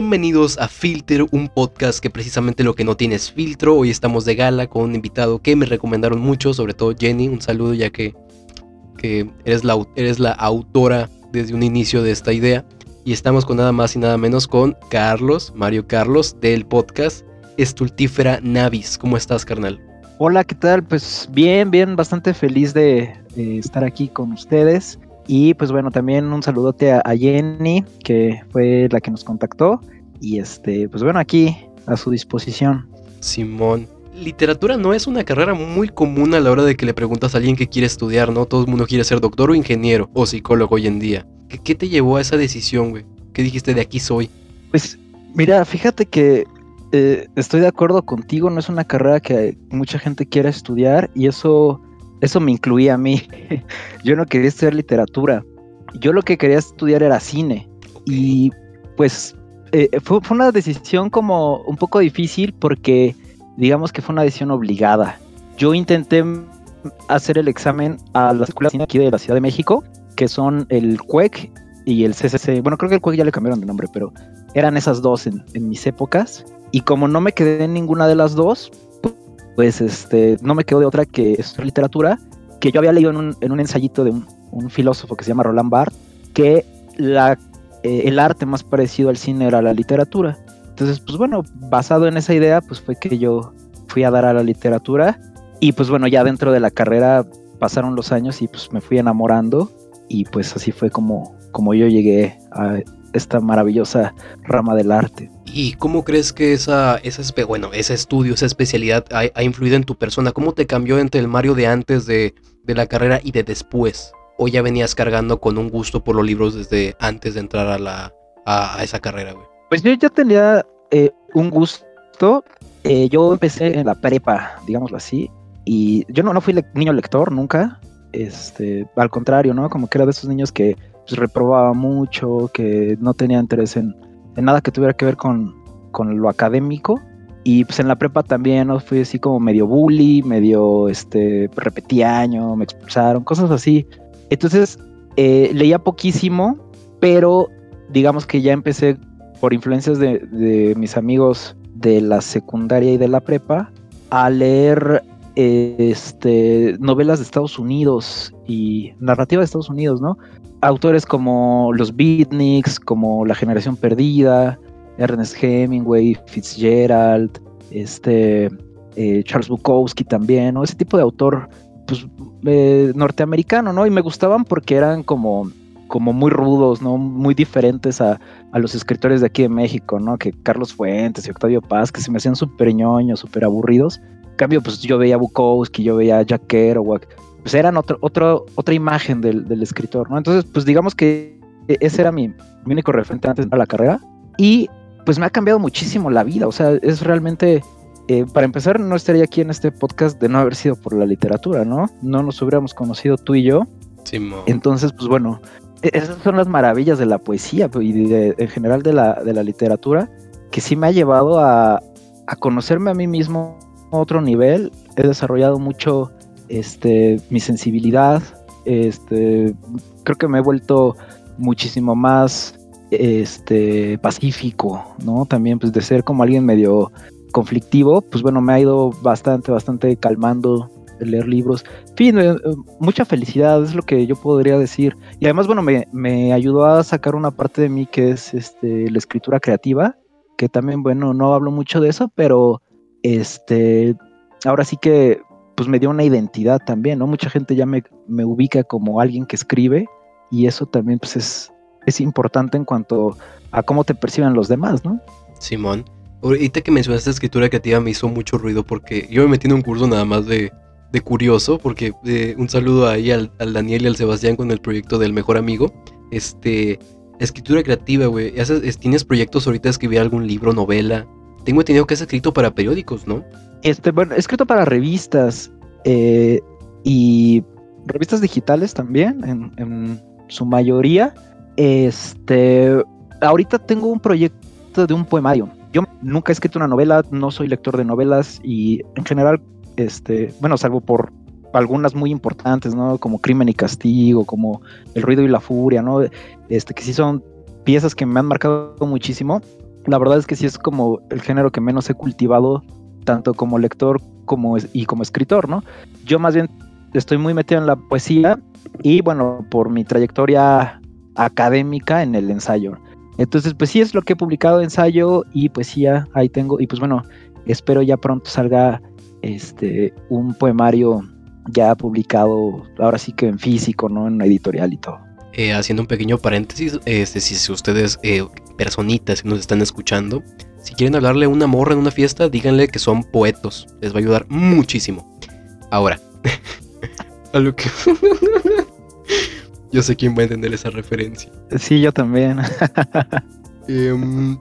Bienvenidos a Filter, un podcast que precisamente lo que no tiene es filtro. Hoy estamos de gala con un invitado que me recomendaron mucho, sobre todo Jenny. Un saludo ya que, que eres, la, eres la autora desde un inicio de esta idea. Y estamos con nada más y nada menos con Carlos, Mario Carlos, del podcast Estultífera Navis. ¿Cómo estás, carnal? Hola, ¿qué tal? Pues bien, bien, bastante feliz de estar aquí con ustedes. Y pues bueno, también un saludote a, Jenny, que fue la que nos contactó. Y este, pues bueno, aquí a su disposición. Simón. Literatura no es una carrera muy común a la hora de que le preguntas a alguien que quiere estudiar, ¿no? Todo el mundo quiere ser doctor o ingeniero o psicólogo hoy en día. ¿Qué, te llevó a esa decisión, güey? ¿Qué dijiste de aquí soy? Pues mira, fíjate que eh, estoy de acuerdo contigo, no es una carrera que mucha gente quiera estudiar y eso eso me incluía a mí. Yo no quería estudiar literatura. Yo lo que quería estudiar era cine. Y pues eh, fue, una decisión como un poco difícil porque digamos que fue una decisión obligada. Yo intenté hacer el examen a las escuelas de cine aquí de la Ciudad de México, que son el CUEC y el CCC. Bueno, creo que el CUEC ya le cambiaron de nombre, pero eran esas dos en, en mis épocas. Y como no me quedé en ninguna de las dos, pues este, no me quedo de otra que es literatura, que yo había leído en un, en un ensayito de un, filósofo que se llama Roland Barthes, que la, eh, el arte más parecido al cine era la literatura. Entonces, pues bueno, basado en esa idea, pues fue que yo fui a dar a la literatura y pues bueno, ya dentro de la carrera pasaron los años y pues me fui enamorando y pues así fue como, como yo llegué a esta maravillosa rama del arte. ¿Y cómo crees que esa, esa bueno, ese estudio, esa especialidad ha, influido en tu persona? ¿Cómo te cambió entre el Mario de antes de, la carrera y de después? ¿O ya venías cargando con un gusto por los libros desde antes de entrar a, la, a, esa carrera, güey? Pues yo ya tenía eh, un gusto. Eh, yo empecé en la prepa, digámoslo así, y yo no, no fui niño lector nunca. Este, al contrario, ¿no? Como que era de esos niños que pues, reprobaba mucho, que no tenía interés en, nada que tuviera que ver con, lo académico. Y pues en la prepa también ¿no? fui así como medio bully, medio este, año, me expulsaron, cosas así. Entonces eh, leía poquísimo, pero digamos que ya empecé por influencias de, de, mis amigos de la secundaria y de la prepa a leer este, novelas de Estados Unidos y narrativa de Estados Unidos, ¿no? Autores como los Beatniks, como La Generación Perdida, Ernest Hemingway, Fitzgerald, este, eh, Charles Bukowski también, ¿no? Ese tipo de autor, pues, eh, norteamericano, ¿no? Y me gustaban porque eran como, como muy rudos, ¿no? Muy diferentes a, a, los escritores de aquí de México, ¿no? Que Carlos Fuentes y Octavio Paz, que se me hacían súper ñoños, súper aburridos cambio, pues yo veía Bukowski, yo veía Jack Kerouac, pues eran otro, otro, otra imagen del, del, escritor, ¿no? Entonces, pues digamos que ese era mi, mi único referente antes de la carrera y pues me ha cambiado muchísimo la vida, o sea, es realmente, eh, para empezar, no estaría aquí en este podcast de no haber sido por la literatura, ¿no? No nos hubiéramos conocido tú y yo. Sí, Entonces, pues bueno, e, esas son las maravillas de la poesía pues, y en general de la, de la literatura, que sí me ha llevado a, a conocerme a mí mismo otro nivel, he desarrollado mucho este, mi sensibilidad, este, creo que me he vuelto muchísimo más este, pacífico, ¿no? También pues de ser como alguien medio conflictivo, pues bueno, me ha ido bastante, bastante calmando leer libros. En fin, eh, mucha felicidad es lo que yo podría decir. Y además, bueno, me, me, ayudó a sacar una parte de mí que es este, la escritura creativa, que también, bueno, no hablo mucho de eso, pero este, ahora sí que pues me dio una identidad también, ¿no? Mucha gente ya me, me ubica como alguien que escribe y eso también pues es, es importante en cuanto a cómo te perciben los demás, ¿no? Simón, ahorita que mencionaste escritura creativa me hizo mucho ruido porque yo me metí en un curso nada más de, de curioso, porque eh, un saludo ahí al, al, Daniel y al Sebastián con el proyecto del mejor amigo. Este, escritura creativa, güey. ¿Tienes proyectos ahorita de escribir algún libro, novela? Tengo entendido que es escrito para periódicos, ¿no? Este, bueno, escrito para revistas eh, y revistas digitales también, en, su mayoría. Este, ahorita tengo un proyecto de un poemario. Yo nunca he escrito una novela, no soy lector de novelas y en general, este, bueno, salvo por algunas muy importantes, ¿no? Como Crimen y Castigo, como El ruido y la furia, ¿no? Este, que sí son piezas que me han marcado muchísimo la verdad es que sí es como el género que menos he cultivado, tanto como lector como y como escritor, ¿no? Yo más bien estoy muy metido en la poesía y bueno, por mi trayectoria académica en el ensayo. Entonces, pues sí es lo que he publicado ensayo y poesía, ahí tengo, y pues bueno, espero ya pronto salga este un poemario ya publicado, ahora sí que en físico, ¿no? En editorial y todo. Eh, haciendo un pequeño paréntesis, este, si ustedes, eh, personitas que nos están escuchando, si quieren hablarle a una morra en una fiesta, díganle que son poetos. Les va a ayudar muchísimo. Ahora, a lo que... yo sé quién va a entender esa referencia. Sí, yo también. Em,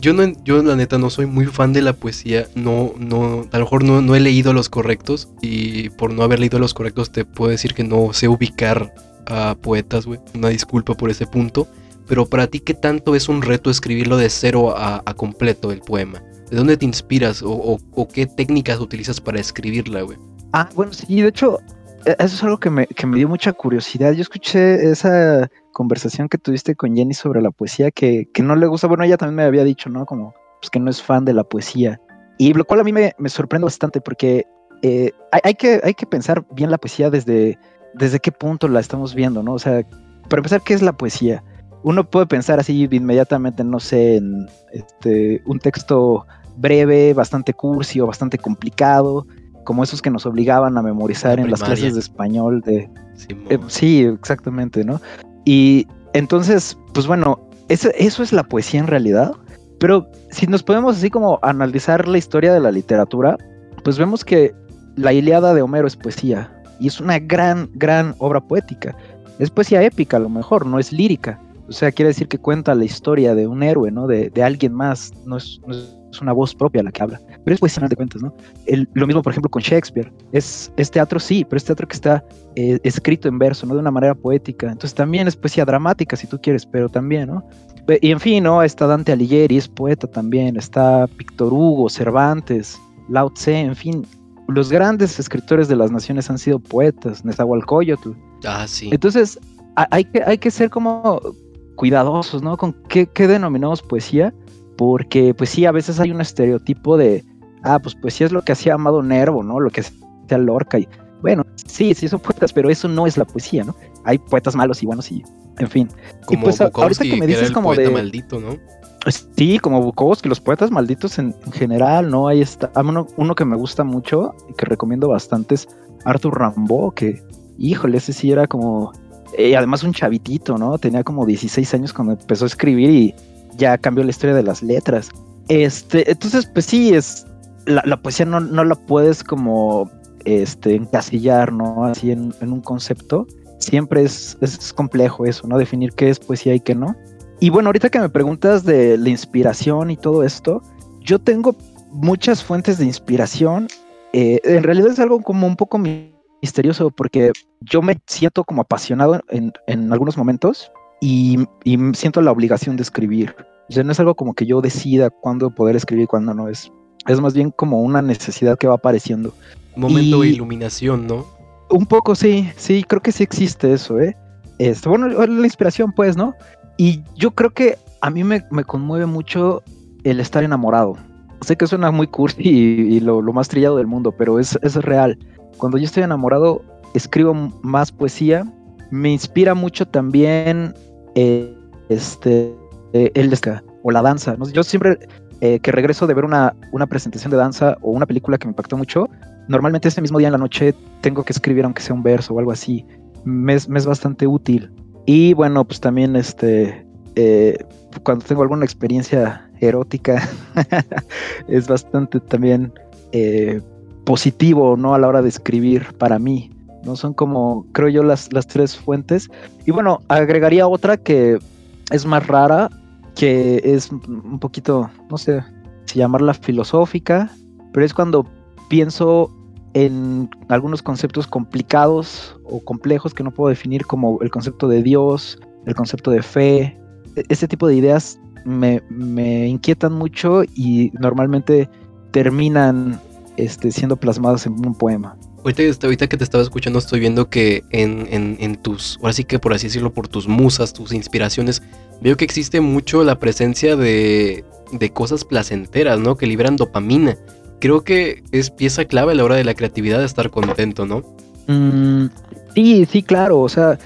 yo, no, yo la neta no soy muy fan de la poesía. No, no, a lo mejor no, no he leído los correctos. Y por no haber leído los correctos te puedo decir que no sé ubicar a poetas, güey. Una disculpa por ese punto. Pero para ti, ¿qué tanto es un reto escribirlo de cero a, completo el poema? ¿De dónde te inspiras o, qué técnicas utilizas para escribirla, güey? Ah, bueno, sí, de hecho, e, eso es algo que me, que me dio mucha curiosidad. Yo escuché esa conversación que tuviste con Jenny sobre la poesía que, que no le gusta. Bueno, ella también me había dicho, ¿no? Como pues, que no es fan de la poesía. Y lo cual a mí me, me sorprende bastante porque eh, hay, hay, que, hay que pensar bien la poesía desde, desde qué punto la estamos viendo, ¿no? O sea, para empezar, ¿qué es la poesía? Uno puede pensar así inmediatamente, no sé, en este, un texto breve, bastante cursi o bastante complicado, como esos que nos obligaban a memorizar en las clases de español de... Eh, sí, exactamente, ¿no? Y entonces, pues bueno, eso, eso es la poesía en realidad, pero si nos podemos así como analizar la historia de la literatura, pues vemos que la Iliada de Homero es poesía, y es una gran, gran obra poética. Es poesía épica a lo mejor, no es lírica. O sea, quiere decir que cuenta la historia de un héroe, ¿no? De, alguien más, no es, una voz propia la que habla. Pero es poesía de cuentas, ¿no? lo mismo, por ejemplo, con Shakespeare. Es, es teatro, sí, pero es teatro que está eh, escrito en verso, ¿no? De una manera poética. Entonces también es poesía dramática, si tú quieres, pero también, ¿no? Y en fin, ¿no? Está Dante Alighieri, es poeta también. Está Víctor Hugo, Cervantes, Lao Tse, en fin, los grandes escritores de las naciones han sido poetas, Nezahualcóyotl. Ah, sí. Entonces, hay que, hay que ser como cuidadosos, ¿no? Con qué, denominamos poesía, porque pues sí, a veces hay un estereotipo de, ah, pues poesía es lo que hacía Amado Nervo, ¿no? Lo que hacía Lorca y, bueno, sí, sí son poetas, pero eso no es la poesía, ¿no? Hay poetas malos y buenos y, en fin. Como y pues ahorita que me dices como de... maldito, ¿no? Sí, como Bukowski, los poetas malditos en, general, ¿no? Ahí está. Uno, uno, que me gusta mucho y que recomiendo bastante es Arthur Rimbaud, que, híjole, ese sí era como. Eh, además, un chavitito, ¿no? Tenía como 16 años cuando empezó a escribir y ya cambió la historia de las letras. Este, entonces, pues sí, es. La, poesía no, no, la puedes como este, encasillar, ¿no? Así en, un concepto. Siempre es, es complejo eso, ¿no? Definir qué es poesía y qué no. Y bueno, ahorita que me preguntas de la inspiración y todo esto, yo tengo muchas fuentes de inspiración. Eh, en realidad es algo como un poco misterioso porque yo me siento como apasionado en, algunos momentos y, siento la obligación de escribir. O sea, no es algo como que yo decida cuándo poder escribir y cuándo no. Es, es más bien como una necesidad que va apareciendo. Momento de iluminación, ¿no? Un poco, sí, sí, creo que sí existe eso, ¿eh? Este, bueno, la inspiración, pues, ¿no? Y yo creo que a mí me, conmueve mucho el estar enamorado. Sé que suena muy cursi y, lo, más trillado del mundo, pero es, es real. Cuando yo estoy enamorado, escribo más poesía. Me inspira mucho también eh, este, eh, el o la danza. Yo siempre eh, que regreso de ver una, una presentación de danza o una película que me impactó mucho, normalmente ese mismo día en la noche tengo que escribir aunque sea un verso o algo así. me es bastante útil. Y bueno, pues también este, eh, cuando tengo alguna experiencia erótica, es bastante también eh, positivo, ¿no? A la hora de escribir para mí, ¿no? Son como, creo yo, las, las tres fuentes. Y bueno, agregaría otra que es más rara, que es un poquito, no sé si llamarla filosófica, pero es cuando pienso en algunos conceptos complicados o complejos que no puedo definir como el concepto de Dios, el concepto de fe. E-, este tipo de ideas me, inquietan mucho y normalmente terminan este, siendo plasmadas en un poema. Ahorita, que te estaba escuchando estoy viendo que en, en, tus, ahora sí que por así decirlo, por tus musas, tus inspiraciones, veo que existe mucho la presencia de, de cosas placenteras, ¿no? Que liberan dopamina. Creo que es pieza clave a la hora de la creatividad de estar contento, ¿no? Mm, sí, sí, claro. O sea,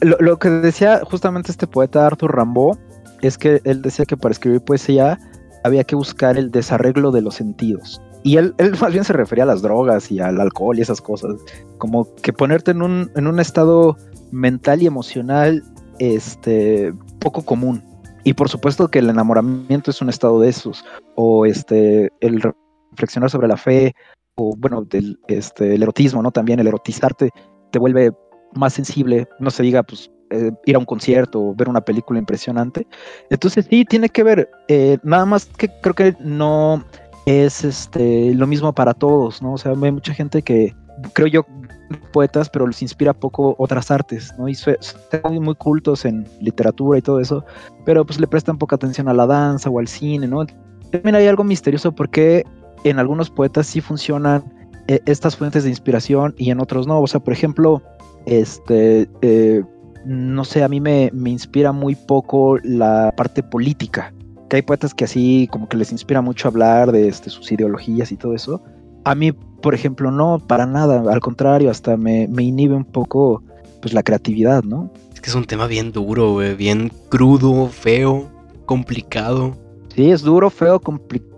lo, lo, que decía justamente este poeta Arthur Rimbaud es que él decía que para escribir poesía había que buscar el desarreglo de los sentidos. Y él, él más bien se refería a las drogas y al alcohol y esas cosas. Como que ponerte en un, en un estado mental y emocional este, poco común. Y por supuesto que el enamoramiento es un estado de esos. O este, el reflexionar sobre la fe. O bueno, del, este, el erotismo, ¿no? También el erotizarte te vuelve más sensible. No se diga, pues, eh, ir a un concierto o ver una película impresionante. Entonces sí, tiene que ver. Eh, nada más que creo que no es este lo mismo para todos, ¿no? O sea, hay mucha gente que creo yo poetas, pero les inspira poco otras artes, ¿no? Y son muy cultos en literatura y todo eso, pero pues le prestan poca atención a la danza o al cine, ¿no? También hay algo misterioso porque en algunos poetas sí funcionan eh, estas fuentes de inspiración y en otros no. O sea, por ejemplo, este, eh, no sé, a mí me, me inspira muy poco la parte política que hay poetas que así como que les inspira mucho hablar de este, sus ideologías y todo eso. A mí, por ejemplo, no, para nada, al contrario, hasta me, me inhibe un poco pues la creatividad, ¿no? Es que es un tema bien duro, bien crudo, feo, complicado. Sí, es duro, feo, complicado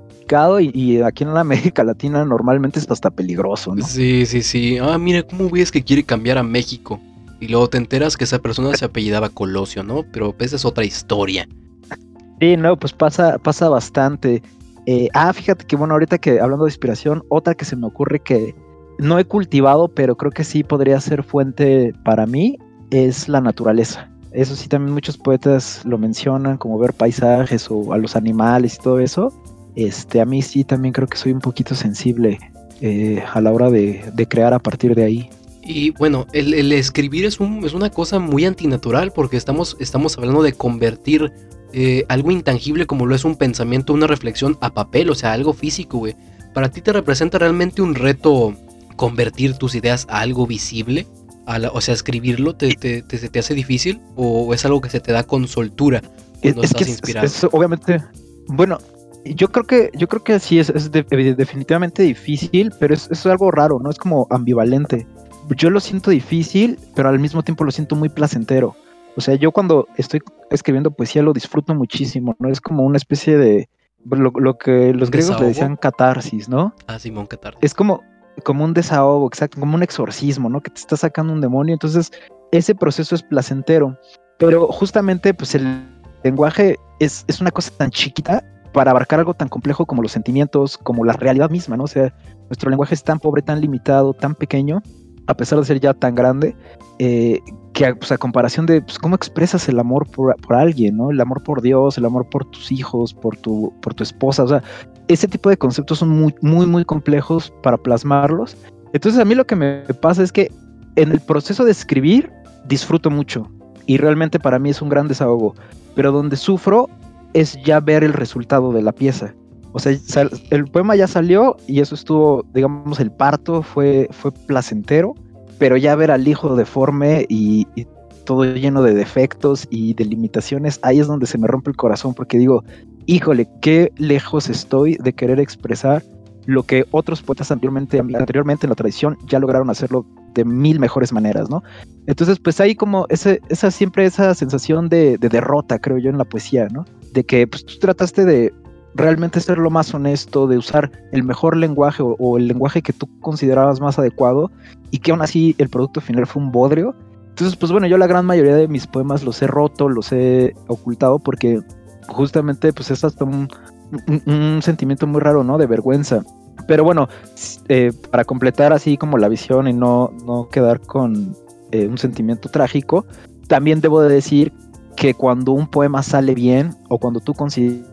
y, aquí en la América Latina normalmente es hasta peligroso, ¿no? Sí, sí, sí. Ah, mira, ¿cómo ves que quiere cambiar a México? Y luego te enteras que esa persona se apellidaba Colosio, ¿no? Pero esa es otra historia. Sí, no, pues pasa, pasa bastante. Eh, ah, fíjate que bueno, ahorita que hablando de inspiración, otra que se me ocurre que no he cultivado, pero creo que sí podría ser fuente para mí, es la naturaleza. Eso sí, también muchos poetas lo mencionan, como ver paisajes o a los animales y todo eso. Este, a mí sí también creo que soy un poquito sensible eh, a la hora de, crear a partir de ahí. Y bueno, el, escribir es, un, es, una cosa muy antinatural porque estamos, estamos hablando de convertir eh, algo intangible como lo es un pensamiento, una reflexión a papel, o sea, algo físico, güey. ¿Para ti te representa realmente un reto convertir tus ideas a algo visible? o sea, escribirlo, te, te, te, hace difícil? ¿O es algo que se te da con soltura cuando es, estás inspirado? Es, obviamente, bueno, yo creo que, yo creo que sí, es, definitivamente difícil, pero es, es algo raro, ¿no? Es como ambivalente. Yo lo siento difícil, pero al mismo tiempo lo siento muy placentero. O sea, yo cuando estoy escribiendo poesía lo disfruto muchísimo, ¿no? Es como una especie de lo, que los griegos le decían catarsis, ¿no? Ah, Simón, catarsis. Es como, como un desahogo, exacto, como un exorcismo, ¿no? Que te está sacando un demonio. Entonces, ese proceso es placentero. Pero justamente, pues el lenguaje es, es una cosa tan chiquita para abarcar algo tan complejo como los sentimientos, como la realidad misma, ¿no? O sea, nuestro lenguaje es tan pobre, tan limitado, tan pequeño, a pesar de ser ya tan grande, eh, que pues, a comparación de pues, cómo expresas el amor por, alguien, ¿no? El amor por Dios, el amor por tus hijos, por tu, por tu esposa, o sea, ese tipo de conceptos son muy, muy, muy complejos para plasmarlos. Entonces a mí lo que me pasa es que en el proceso de escribir disfruto mucho y realmente para mí es un gran desahogo, pero donde sufro es ya ver el resultado de la pieza. O sea, el poema ya salió y eso estuvo, digamos, el parto fue, fue placentero, pero ya ver al hijo deforme y, todo lleno de defectos y de limitaciones, ahí es donde se me rompe el corazón porque digo, híjole, qué lejos estoy de querer expresar lo que otros poetas anteriormente, anteriormente en la tradición ya lograron hacerlo de mil mejores maneras, ¿no? Entonces, pues hay como ese, esa siempre esa sensación de, de, derrota, creo yo, en la poesía, ¿no? De que pues, tú trataste de, realmente ser lo más honesto, de usar el mejor lenguaje o, el lenguaje que tú considerabas más adecuado y que aún así el producto final fue un bodrio. Entonces, pues bueno, yo la gran mayoría de mis poemas los he roto, los he ocultado porque justamente pues es hasta un, sentimiento muy raro, ¿no? De vergüenza. Pero bueno, eh, para completar así como la visión y no, no quedar con eh, un sentimiento trágico, también debo de decir que cuando un poema sale bien o cuando tú consideras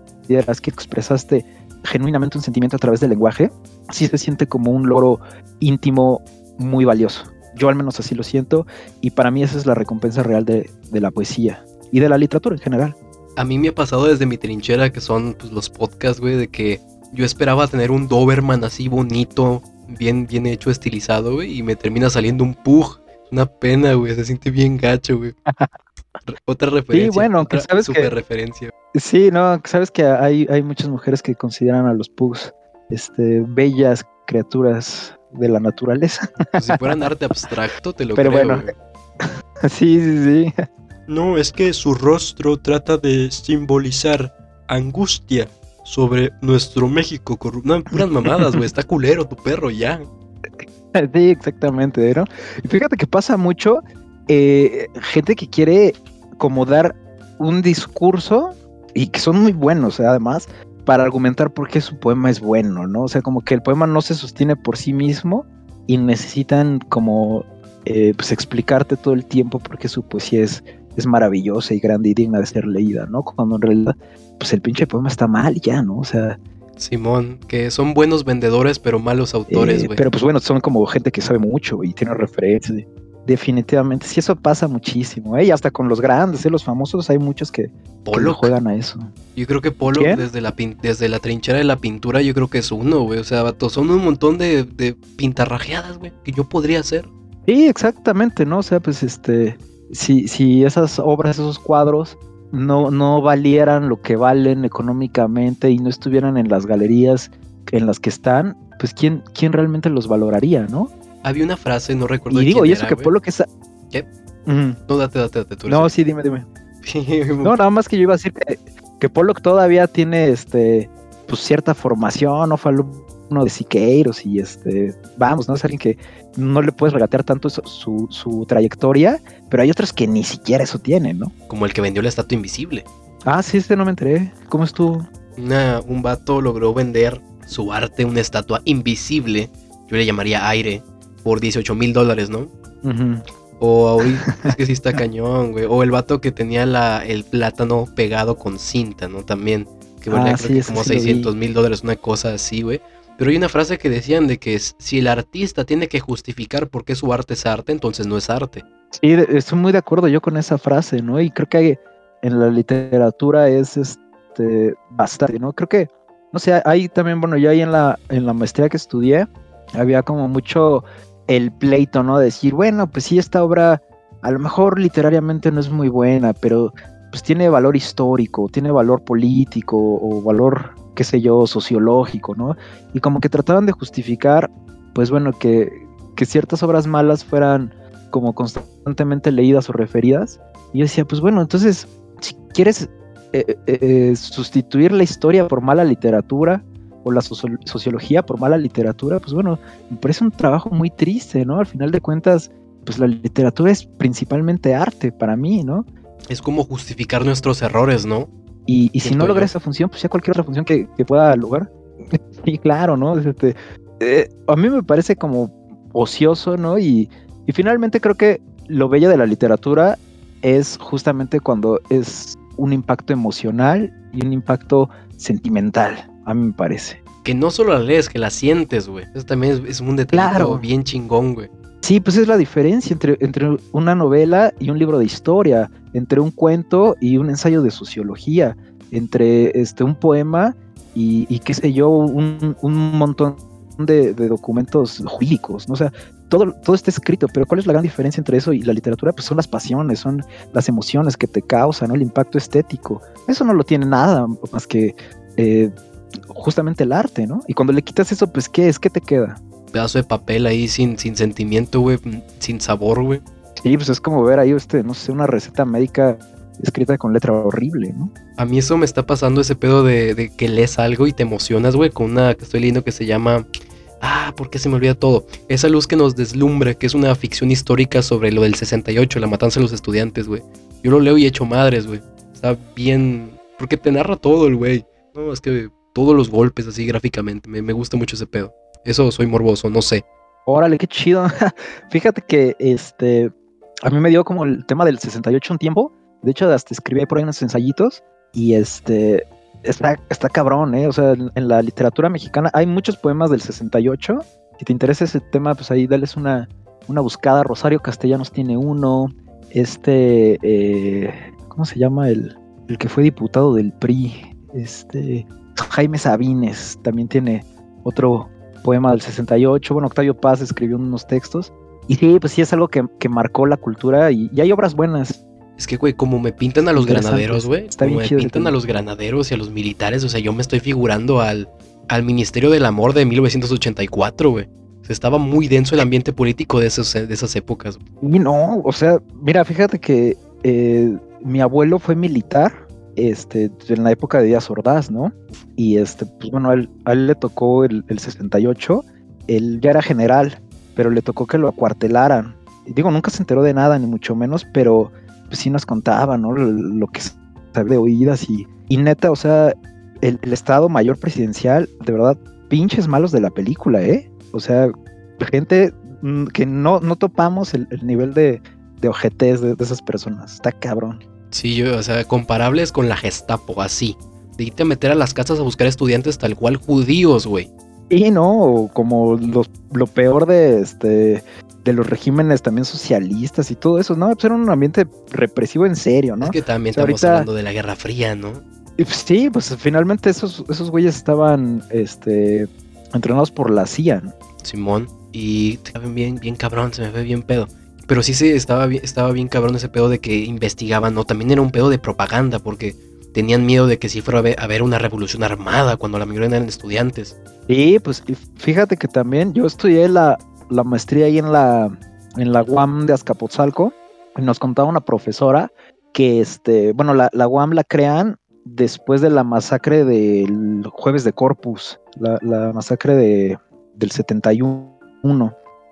que expresaste genuinamente un sentimiento a través del lenguaje, sí se siente como un logro íntimo muy valioso. Yo al menos así lo siento y para mí esa es la recompensa real de, la poesía y de la literatura en general. A mí me ha pasado desde mi trinchera, que son pues, los podcasts, güey, de que yo esperaba tener un Doberman así bonito, bien, bien hecho, estilizado, güey, y me termina saliendo un pug. Una pena, güey, se siente bien gacho, güey. otra referencia. Sí, bueno, aunque sabes super que... referencia. Sí, no, sabes que hay, hay muchas mujeres que consideran a los pugs este, bellas criaturas de la naturaleza. Pues si fueran arte abstracto, te lo Pero creo, bueno. güey. sí, sí, sí. No, es que su rostro trata de simbolizar angustia sobre nuestro México corrupto. No, puras mamadas, güey. Está culero tu perro, ya. Sí, exactamente, ¿no? Y fíjate que pasa mucho eh, gente que quiere como dar un discurso y que son muy buenos, eh, además, para argumentar por qué su poema es bueno, ¿no? O sea, como que el poema no se sostiene por sí mismo y necesitan como eh, pues explicarte todo el tiempo por qué su poesía es, es maravillosa y grande y digna de ser leída, ¿no? Cuando en realidad, pues el pinche poema está mal ya, ¿no? O sea, Simón, que son buenos vendedores, pero malos autores, Eh, güey. pero pues bueno, son como gente que sabe mucho y tiene referencias. Definitivamente, sí, eso pasa muchísimo, ¿eh? Y hasta con los grandes, ¿eh? los famosos, hay muchos que, juegan a eso. Yo creo que Polo, desde la, pin- desde la trinchera de la pintura, yo creo que es uno, güey. O sea, vato, son un montón de, de pintarrajeadas, güey, que yo podría hacer. Sí, exactamente, ¿no? O sea, pues este, si, si esas obras, esos cuadros no, no valieran lo que valen económicamente y no estuvieran en las galerías en las que están, pues quién, quién realmente los valoraría, ¿no? Había una frase, no recuerdo Y digo, quién y eso era, que güey. Polo que es... ¿Qué? No, date, date, date. Tú No, sí, dime, dime. No, nada más que yo iba a decir que, que Pollock todavía tiene este pues cierta formación, no fue alumno de Siqueiros y este, vamos, ¿no? Es alguien que no le puedes regatear tanto su, su trayectoria, pero hay otros que ni siquiera eso tienen, ¿no? Como el que vendió la estatua invisible. Ah, sí, este no me enteré. ¿Cómo estuvo? Una, un vato logró vender su arte, una estatua invisible, yo le llamaría aire, por 18 mil dólares, ¿no? Ujú. O ahorita, es que sí está cañón, güey. O el vato que tenía la, el plátano pegado con cinta, ¿no? También. Que valía Ah, creo sí, que como sí lo vi. 600 mil dólares, una cosa así, güey. Pero hay una frase que decían de que si el artista tiene que justificar por qué su arte es arte, entonces no es arte. Sí, estoy muy de acuerdo yo con esa frase, ¿no? Y creo que en la literatura es este bastante, ¿no? Creo que, no sé, ahí también, bueno, yo ahí en la, en la maestría que estudié, había como mucho el pleito, ¿no? De decir, bueno, pues sí, esta obra a lo mejor literariamente no es muy buena, pero pues tiene valor histórico, tiene valor político o valor, qué sé yo, sociológico, ¿no? Y como que trataban de justificar, pues bueno, que, que ciertas obras malas fueran como constantemente leídas o referidas. Y yo decía, pues bueno, entonces, si quieres eh, eh, sustituir la historia por mala literatura o la socio- sociología por mala literatura, pues bueno, me parece un trabajo muy triste, ¿no? Al final de cuentas, pues la literatura es principalmente arte para mí, ¿no? Es como justificar nuestros errores, ¿no? Y, y si no logra esa función, pues ya cualquier otra función que, que pueda lograr. sí, claro, ¿no? Este, eh, a mí me parece como ocioso, ¿no? Y, y finalmente creo que lo bello de la literatura es justamente cuando es un impacto emocional y un impacto sentimental, a mí me parece. Que no solo la lees, que la sientes, güey. Eso también es, es un detalle Claro. bien chingón, güey. Sí, pues es la diferencia entre, entre una novela y un libro de historia, entre un cuento y un ensayo de sociología, entre este, un poema y, y qué sé yo, un, un montón de, de documentos jurídicos, ¿no? O sea, todo, todo está escrito, pero ¿cuál es la gran diferencia entre eso y la literatura? Pues son las pasiones, son las emociones que te causan, ¿no? El impacto estético. Eso no lo tiene nada más que eh, justamente el arte, ¿no? Y cuando le quitas eso, pues ¿qué es? ¿Qué te queda? Pedazo de papel ahí sin, sin sentimiento, güey. Sin sabor, güey. Sí, pues es como ver ahí, este, no sé, una receta médica escrita con letra horrible, ¿no? A mí eso me está pasando ese pedo de, de que lees algo y te emocionas, güey, con una que estoy leyendo que se llama... Ah, ¿por qué se me olvida todo? Esa luz que nos deslumbra, que es una ficción histórica sobre lo del 68, la matanza de los estudiantes, güey. Yo lo leo y echo madres, güey. Está bien... Porque te narra todo el güey. No, es que todos los golpes así gráficamente. Me, me gusta mucho ese pedo. Eso soy morboso, no sé. Órale, qué chido. Fíjate que este a mí me dio como el tema del 68 un tiempo. De hecho, hasta escribí por ahí unos ensayitos. Y este está, está cabrón, ¿eh? O sea, en, la literatura mexicana hay muchos poemas del 68. Si te interesa ese tema, pues ahí dales una, una buscada. Rosario Castellanos tiene uno. Este, eh, ¿cómo se llama? El, el que fue diputado del PRI. Este, Jaime Sabines también tiene otro poema del 68. Bueno, Octavio Paz escribió unos textos. Y sí, pues sí es algo que, que marcó la cultura y, y hay obras buenas. Es que, güey, como me pintan a los granaderos, güey. Como me pintan a los granaderos y a los militares. O sea, yo me estoy figurando al, al Ministerio del Amor de 1984, güey. O sea, estaba muy denso el ambiente político de, esos, de esas épocas. Y no, o sea, mira, fíjate que eh, mi abuelo fue militar este, en la época de Díaz Ordaz, ¿no? Y este, pues bueno, a él, le tocó el, el 68, él ya era general, pero le tocó que lo acuartelaran. Digo, nunca se enteró de nada, ni mucho menos, pero pues sí nos contaba, ¿no? Lo, lo que sabe de oídas y, y neta, o sea, el, Estado Mayor Presidencial, de verdad, pinches malos de la película, ¿eh? O sea, gente mm, que no, no topamos el, el nivel de, de, de esas personas. Está cabrón. Sí, yo, o sea, comparables con la Gestapo, así. De irte a meter a las casas a buscar estudiantes tal cual judíos, güey. Y no, como los, lo peor de este de los regímenes también socialistas y todo eso, ¿no? Pues era un ambiente represivo en serio, ¿no? Es que también O sea, estamos ahorita- hablando de la Guerra Fría, ¿no? Pues sí, pues finalmente esos, esos güeyes estaban este entrenados por la CIA. ¿no? Simón. Y te bien, bien cabrón, se me ve bien pedo. Pero sí, sí, estaba bien, estaba bien cabrón ese pedo de que investigaban, ¿no? También era un pedo de propaganda, porque tenían miedo de que si fuera a haber, una revolución armada cuando la mayoría eran estudiantes. Y pues fíjate que también yo estudié la, la maestría ahí en la, en la UAM de Azcapotzalco y nos contaba una profesora que, este, bueno, la, la UAM la crean después de la masacre del jueves de Corpus, la, la masacre de, del 71.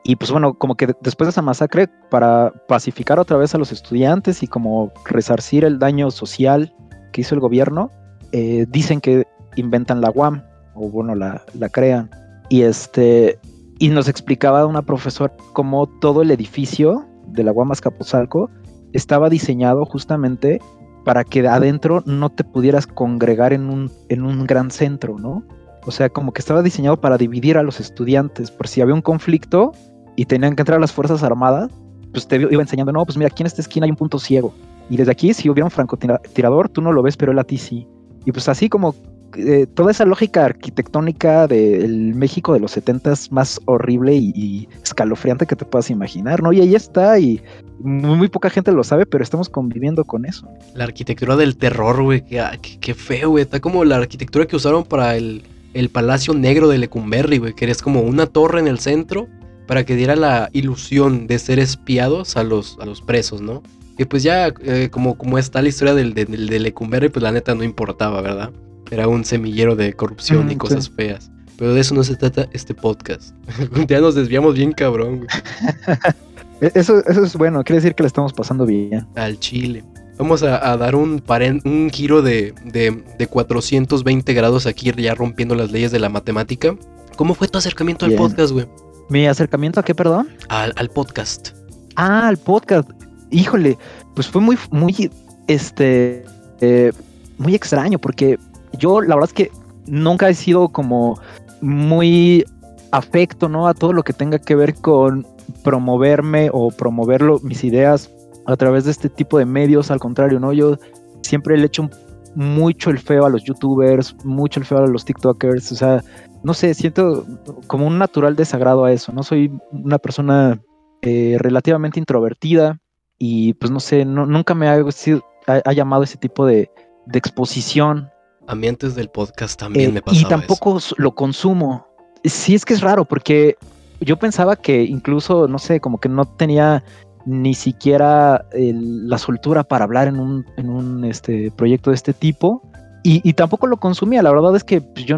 Y pues bueno, como que de- después de esa masacre, para pacificar otra vez a los estudiantes y como resarcir el daño social que hizo el gobierno, eh, dicen que inventan la UAM, o bueno, la, la crean. Y este, y nos explicaba una profesora cómo todo el edificio de la UAM Azcapotzalco estaba diseñado justamente para que de adentro no te pudieras congregar en un, en un gran centro, ¿no? O sea, como que estaba diseñado para dividir a los estudiantes, por si había un conflicto y tenían que entrar las Fuerzas Armadas, pues te iba enseñando, no, pues mira, aquí en esta esquina hay un punto ciego. Y desde aquí, si hubiera un francotirador, tú no lo ves, pero él a ti sí. Y pues así como eh, toda esa lógica arquitectónica del México de los 70 más horrible y, escalofriante que te puedas imaginar, ¿no? Y ahí está, y muy, muy poca gente lo sabe, pero estamos conviviendo con eso. La arquitectura del terror, güey. Qué, ah, feo, güey. Está como la arquitectura que usaron para el, el Palacio Negro de Lecumberri, güey. Que es como una torre en el centro para que diera la ilusión de ser espiados a los, a los presos, ¿no? Que pues ya, eh, como, como está la historia del, del, de Lecumberri, pues la neta no importaba, ¿verdad? Era un semillero de corrupción y Mm, cosas sí. feas. Pero de eso no se trata este podcast. ya nos desviamos bien cabrón, güey. E- Eso, eso es bueno, quiere decir que le estamos pasando bien. al Chile. Vamos a, a dar un, paren- un giro de, de, de 420 grados aquí, ya rompiendo las leyes de la matemática. ¿Cómo fue tu acercamiento al podcast, güey? ¿Mi acercamiento a qué, perdón? Al, al podcast. Ah, el podcast. Híjole, pues fue muy, muy, este, eh, muy extraño porque yo la verdad es que nunca he sido como muy afecto, ¿no? A todo lo que tenga que ver con promoverme o promoverlo, mis ideas a través de este tipo de medios. Al contrario, ¿no? Yo siempre le echo mucho el feo a los youtubers, mucho el feo a los tiktokers, o sea, no sé, siento como un natural desagrado a eso, ¿no? Soy una persona eh, relativamente introvertida y pues no sé, no- nunca me ha, sido- ha- ha llamado ese tipo de, de exposición A mí antes del podcast también eh, me pasaba y tampoco lo consumo. Sí es que es raro porque yo pensaba que incluso, no sé, como que no tenía ni siquiera la soltura para hablar en un, en un este, proyecto de este tipo y, y tampoco lo consumía. La verdad es que pues, yo,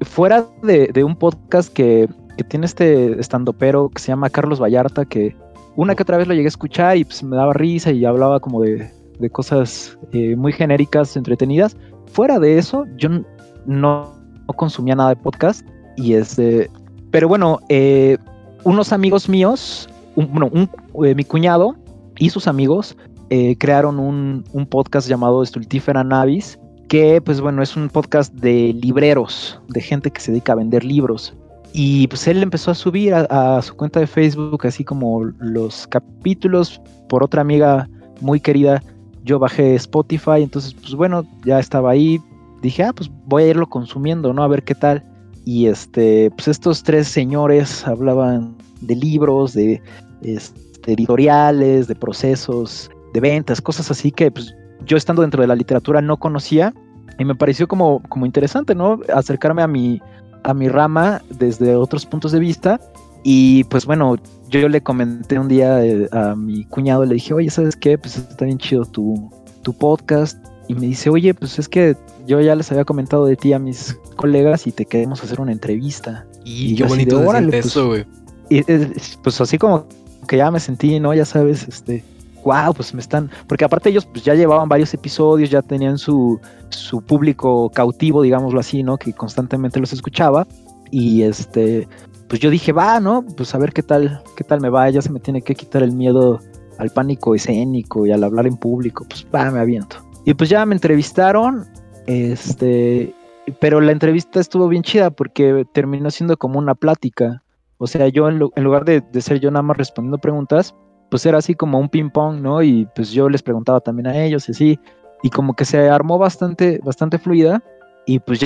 fuera de, de un podcast que, que tiene este estandopero que se llama Carlos Vallarta, que una que otra vez lo llegué a escuchar y pues me daba risa y hablaba como de, de cosas eh, muy genéricas, entretenidas. Fuera de eso, yo no, no consumía nada de podcast y este, pero bueno, eh, unos amigos míos, eh, mi cuñado y sus amigos eh, crearon un, un podcast llamado Stultifera Navis, que pues bueno, es un podcast de libreros, de gente que se dedica a vender libros. Y pues él empezó a subir a, a su cuenta de Facebook, así como los capítulos, por otra amiga muy querida, yo bajé Spotify, entonces pues bueno, ya estaba ahí, dije, ah, pues voy a irlo consumiendo, ¿no? A ver qué tal. y este, pues estos tres señores hablaban de libros, de este, editoriales, de procesos, de ventas, cosas así que pues, yo estando dentro de la literatura no conocía y me pareció como, como interesante, ¿no? Acercarme a mi, a mi rama desde otros puntos de vista y pues bueno, yo le comenté un día eh, a mi cuñado, le dije, oye, ¿sabes qué? Pues está bien chido tu, tu podcast. Y me dice, oye, pues es que yo ya les había comentado de ti a mis colegas y te queremos hacer una entrevista. Y, qué bonito de, pues, eso, güey. Y pues así como que ya me sentí, ¿no? Ya sabes, este, wow, pues me están, porque aparte ellos pues ya llevaban varios episodios, ya tenían su, su público cautivo, digámoslo así, ¿no? Que constantemente los escuchaba. Y este, pues yo dije, va, ¿no? Pues a ver qué tal, qué tal me va, ya se me tiene que quitar el miedo al pánico escénico y al hablar en público, pues va, me aviento. Y pues ya me entrevistaron, este, pero la entrevista estuvo bien chida porque terminó siendo como una plática. O sea, yo en, lugar de, de, ser yo nada más respondiendo preguntas, pues era así como un ping pong, ¿no? Y pues yo les preguntaba también a ellos y así. Y como que se armó bastante, bastante fluida. Y pues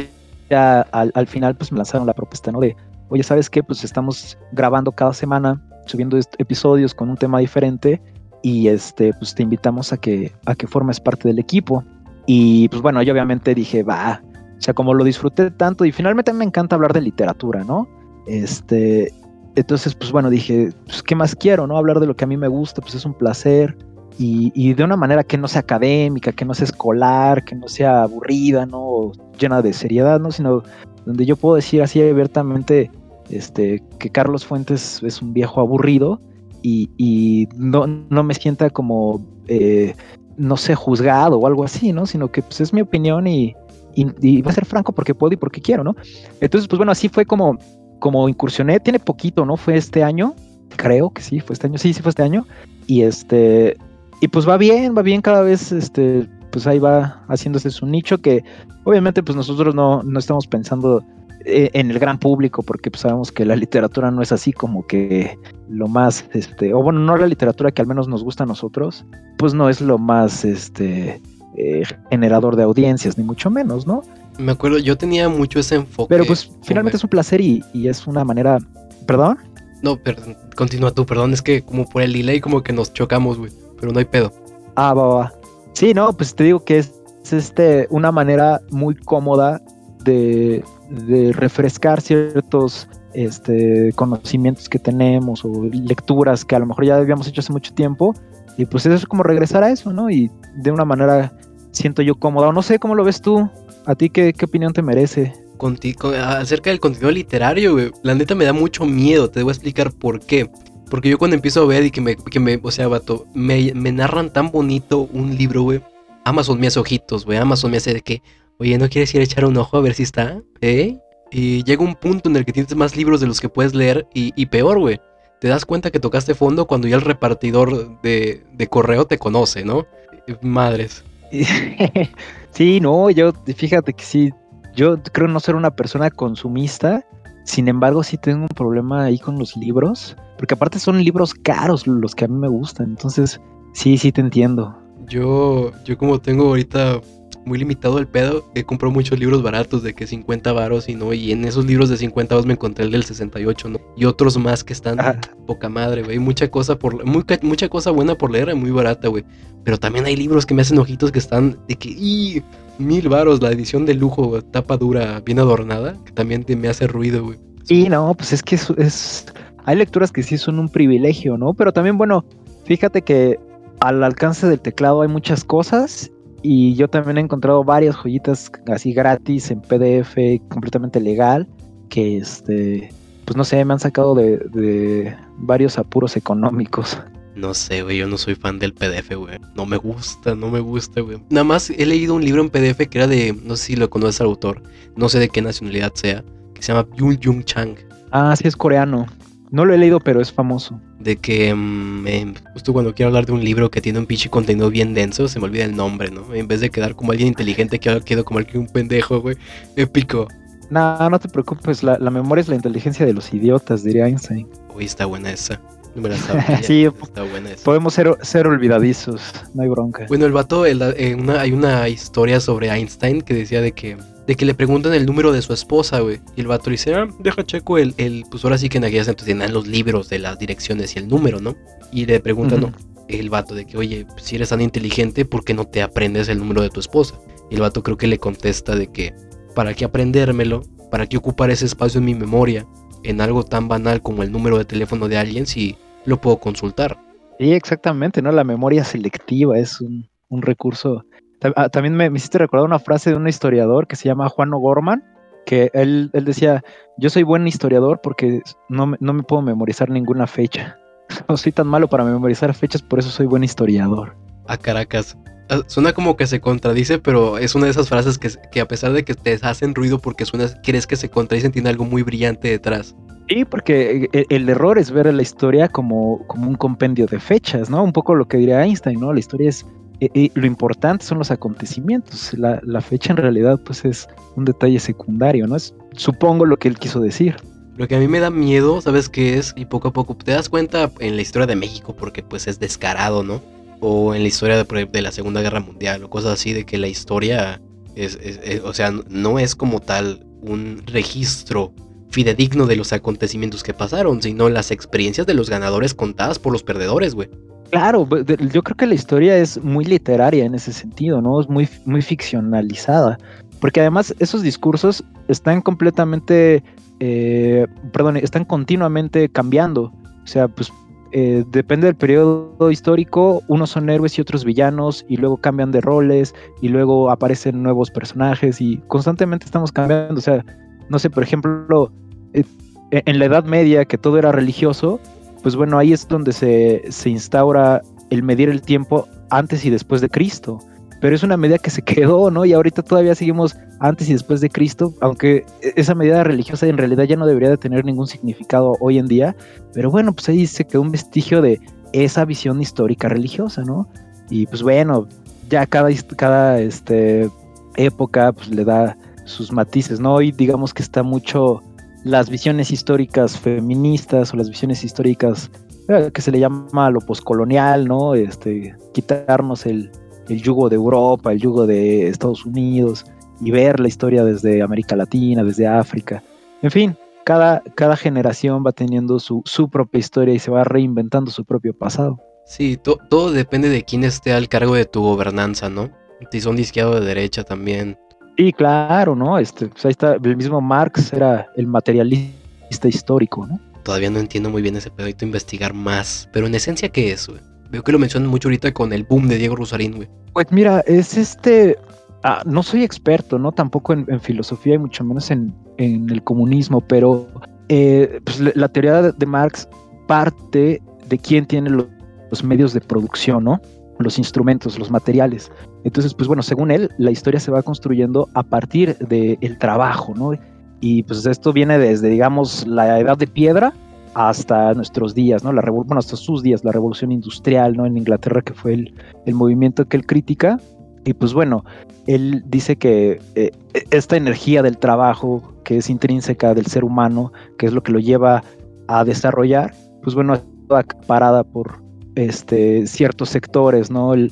ya, al, al, final pues me lanzaron la propuesta, ¿no? De, oye, ¿sabes qué? Pues estamos grabando cada semana, subiendo episodios con un tema diferente y este, pues te invitamos a que, a que formes parte del equipo. Y pues bueno, yo obviamente dije, va, o sea, como lo disfruté tanto y finalmente me encanta hablar de literatura, ¿no? Este, entonces, pues bueno, dije, pues, ¿qué más quiero, no? Hablar de lo que a mí me gusta, pues es un placer. Y, y, de una manera que no sea académica, que no sea escolar, que no sea aburrida, ¿no? llena de seriedad, ¿no? Sino donde yo puedo decir así abiertamente este, que Carlos Fuentes es un viejo aburrido y, no, no, me sienta como, eh, no sé, juzgado o algo así, ¿no? Sino que pues, es mi opinión y, y, va a ser franco porque puedo y porque quiero, ¿no? Entonces, pues bueno, así fue como, como incursioné, tiene poquito, ¿no? Fue este año, creo que sí, fue este año, sí, sí fue este año, y este, y pues va bien, va bien cada vez, este, pues ahí va haciéndose su nicho que obviamente pues nosotros no, no estamos pensando eh, en el gran público, porque pues, sabemos que la literatura no es así como que lo más, este, o bueno, no la literatura que al menos nos gusta a nosotros, pues no es lo más, este, eh, generador de audiencias, ni mucho menos, ¿no? Me acuerdo, yo tenía mucho ese enfoque. Pero pues finalmente es un placer y, es una manera, ¿perdón? No, perdón, continúa tú, perdón, es que como por el delay como que nos chocamos, güey, pero no hay pedo. Ah, va, va. Sí, no, pues te digo que es, es este, una manera muy cómoda de, de refrescar ciertos este, conocimientos que tenemos o lecturas que a lo mejor ya habíamos hecho hace mucho tiempo. Y pues eso es como regresar a eso, ¿no? Y de una manera siento yo cómoda. O no sé cómo lo ves tú. ¿A ti qué, qué opinión te merece? Contigo, acerca del contenido literario, güey. La neta me da mucho miedo. Te voy a explicar por qué. Porque yo cuando empiezo a ver y que me, que me o sea, vato, me, me narran tan bonito un libro, güey. Amazon me hace ojitos, güey. Amazon me hace de que, Oye, ¿no quieres ir a echar un ojo a ver si está? ¿Eh? Y llega un punto en el que tienes más libros de los que puedes leer y, peor, güey. Te das cuenta que tocaste fondo cuando ya el repartidor de, correo te conoce, ¿no? Madres. Sí, no, yo, fíjate que sí, yo creo no ser una persona consumista, sin embargo sí tengo un problema ahí con los libros, porque aparte son libros caros los que a mí me gustan, entonces sí, sí te entiendo. Yo, yo como tengo ahorita muy limitado el pedo. He comprado muchos libros baratos de que 50 varos y no. Y en esos libros de 50 varos me encontré el del 68, ¿no? Y otros más que están poca madre, güey. Mucha cosa por mucha, mucha cosa buena por leer, muy barata, güey. Pero también hay libros que me hacen ojitos que están de que ¡y! mil varos, la edición de lujo, tapa dura, bien adornada, que también me hace ruido, güey. Sí, no, pues es que es, hay lecturas que sí son un privilegio, ¿no? Pero también, bueno, fíjate que al alcance del teclado hay muchas cosas y yo también he encontrado varias joyitas así gratis en PDF, completamente legal, que este, pues no sé, me han sacado de, varios apuros económicos. No sé, güey, yo no soy fan del PDF, güey. No me gusta, no me gusta, güey. Nada más he leído un libro en PDF que era de, no sé si lo conoces al autor, no sé de qué nacionalidad sea, que se llama Yun Jung Chang. Ah, sí, es coreano. No lo he leído, pero es famoso. De que mm, justo cuando quiero hablar de un libro que tiene un pinche contenido bien denso, se me olvida el nombre, ¿no? En vez de quedar como alguien inteligente, quedo como alguien un pendejo, güey. Épico. No, no te preocupes, la, memoria es la inteligencia de los idiotas, diría Einstein. Uy, está buena esa. No me la sabía. sí, está buena esa. Podemos ser, ser olvidadizos, no hay bronca. Bueno, el vato, eh, hay una historia sobre Einstein que decía de que de que le preguntan el número de su esposa, güey. Y el vato dice, ah, deja checo el, el pues ahora sí que en aquellas entonces tenían los libros de las direcciones y el número, ¿no? Y le preguntan, no, el vato de que, oye, si eres tan inteligente, ¿por qué no te aprendes el número de tu esposa? Y el vato creo que le contesta de que, ¿para qué aprendérmelo? ¿Para qué ocupar ese espacio en mi memoria? En algo tan banal como el número de teléfono de alguien si lo puedo consultar. Sí, exactamente, ¿no? La memoria selectiva es un, un recurso. Ah, También me, me hiciste recordar una frase de un historiador que se llama Juan O'Gorman, que él, él decía, yo soy buen historiador porque no, me- no me puedo memorizar ninguna fecha. No soy tan malo para memorizar fechas, por eso soy buen historiador. A Caracas. Ah, Suena como que se contradice, pero es una de esas frases que, que a pesar de que te hacen ruido porque suena, crees que se contradicen, tiene algo muy brillante detrás. Sí, porque el, el error es ver la historia como, como un compendio de fechas, ¿no? Un poco lo que diría Einstein, ¿no? La historia es, eh, lo importante son los acontecimientos. La, fecha en realidad pues es un detalle secundario, ¿no? Es, supongo lo que él quiso decir. Lo que a mí me da miedo, ¿sabes qué es? Y poco a poco te das cuenta en la historia de México, porque pues es descarado, ¿no? O en la historia de la Segunda Guerra Mundial o cosas así, de que la historia es, es- es- o sea, no es como tal un registro fidedigno de los acontecimientos que pasaron, sino las experiencias de los ganadores contadas por los perdedores, güey. Claro, yo creo que la historia es muy literaria en ese sentido, ¿no? Es muy, muy ficcionalizada. Porque además esos discursos están completamente, eh, perdón, están continuamente cambiando. O sea, pues eh, depende del periodo histórico, unos son héroes y otros villanos, y luego cambian de roles, y luego aparecen nuevos personajes, y constantemente estamos cambiando. O sea, no sé, por ejemplo, eh, en la Edad Media, que todo era religioso, pues bueno, ahí es donde se, se instaura el medir el tiempo antes y después de Cristo. Pero es una medida que se quedó, ¿no? Y ahorita todavía seguimos antes y después de Cristo, aunque e- esa medida religiosa en realidad ya no debería de tener ningún significado hoy en día. Pero bueno, pues ahí se quedó un vestigio de esa visión histórica religiosa, ¿no? Y pues bueno, ya cada, cada este, época pues le da sus matices, ¿no? Y digamos que está mucho las visiones históricas feministas o las visiones históricas eh, que se le llama lo poscolonial, ¿no? Este, quitarnos el, el yugo de Europa, el yugo de Estados Unidos y ver la historia desde América Latina, desde África. En fin, cada, cada generación va teniendo su, su propia historia y se va reinventando su propio pasado. Sí, to- todo depende de quién esté al cargo de tu gobernanza, ¿no? Si son de izquierda o de derecha también. Y claro, ¿no? Este, pues ahí está, el mismo Marx era el materialista histórico, ¿no? Todavía no entiendo muy bien ese pedo, hay que investigar más. Pero en esencia, ¿qué es, güey? Veo que lo mencionan mucho ahorita con el boom de Diego Rusarín, güey. Pues mira, es este. ah, no soy experto, ¿no? Tampoco en, en filosofía y mucho menos en, en el comunismo, pero eh, pues, la- teoría de, Marx parte de quién tiene lo- los medios de producción, ¿no? Los instrumentos, los materiales. Entonces, pues bueno, según él, la historia se va construyendo a partir del trabajo, ¿no? Y pues esto viene desde, digamos, la edad de piedra hasta nuestros días, ¿no? La bueno, hasta sus días, la revolución industrial, ¿no? En Inglaterra, que fue el, el movimiento que él critica. Y pues bueno, él dice que eh, esta energía del trabajo, que es intrínseca del ser humano, que es lo que lo lleva a desarrollar, pues bueno, está acaparada por este, ciertos sectores, ¿no? Em,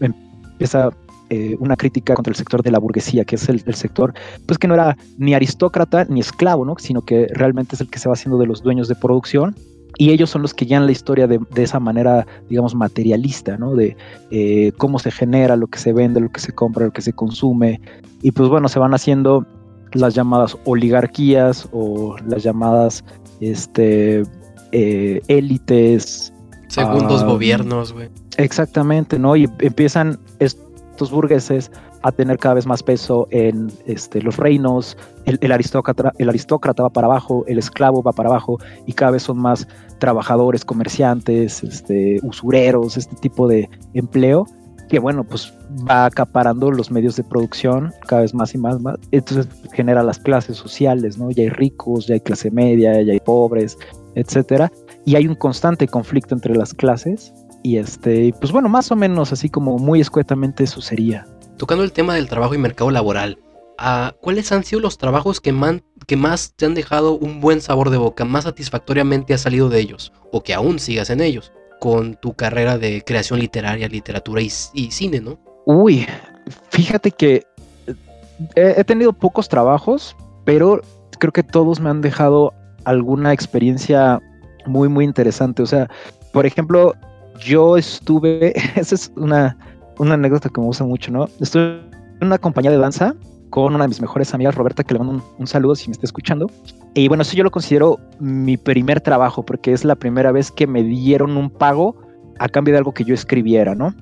empieza eh, una crítica contra el sector de la burguesía, que es el, sector, pues que no era ni aristócrata ni esclavo, ¿no? Sino que realmente es el que se va haciendo de los dueños de producción y ellos son los que guían la historia de, de esa manera, digamos, materialista, ¿no? De eh, cómo se genera, lo que se vende, lo que se compra, lo que se consume. Y pues bueno, se van haciendo las llamadas oligarquías o las llamadas este, eh, élites. Segundos Ah, gobiernos, güey. Exactamente, ¿no? Y empiezan estos burgueses a tener cada vez más peso en este, los reinos, el, el aristócrata, el aristócrata va para abajo, el esclavo va para abajo y cada vez son más trabajadores, comerciantes, este, usureros, este tipo de empleo que bueno, pues va acaparando los medios de producción cada vez más y más, más. Entonces genera las clases sociales, ¿no? Ya hay ricos, ya hay clase media, ya hay pobres, etcétera. Y hay un constante conflicto entre las clases. Y este, pues bueno, más o menos así como muy escuetamente eso sería. Tocando el tema del trabajo y mercado laboral, ah, ¿cuáles han sido los trabajos que, man- que más te han dejado un buen sabor de boca, más satisfactoriamente has salido de ellos, o que aún sigas en ellos, con tu carrera de creación literaria, literatura y, y cine, ¿no? Uy, fíjate que he, he tenido pocos trabajos, pero creo que todos me han dejado alguna experiencia muy, muy interesante. O sea, por ejemplo, yo estuve, esa es una, una anécdota que me gusta mucho, ¿no? Estuve en una compañía de danza con una de mis mejores amigas, Roberta, que le mando un, un, saludo si me está escuchando. Y bueno, eso yo lo considero mi primer trabajo, porque es la primera vez que me dieron un pago a cambio de algo que yo escribiera, ¿no?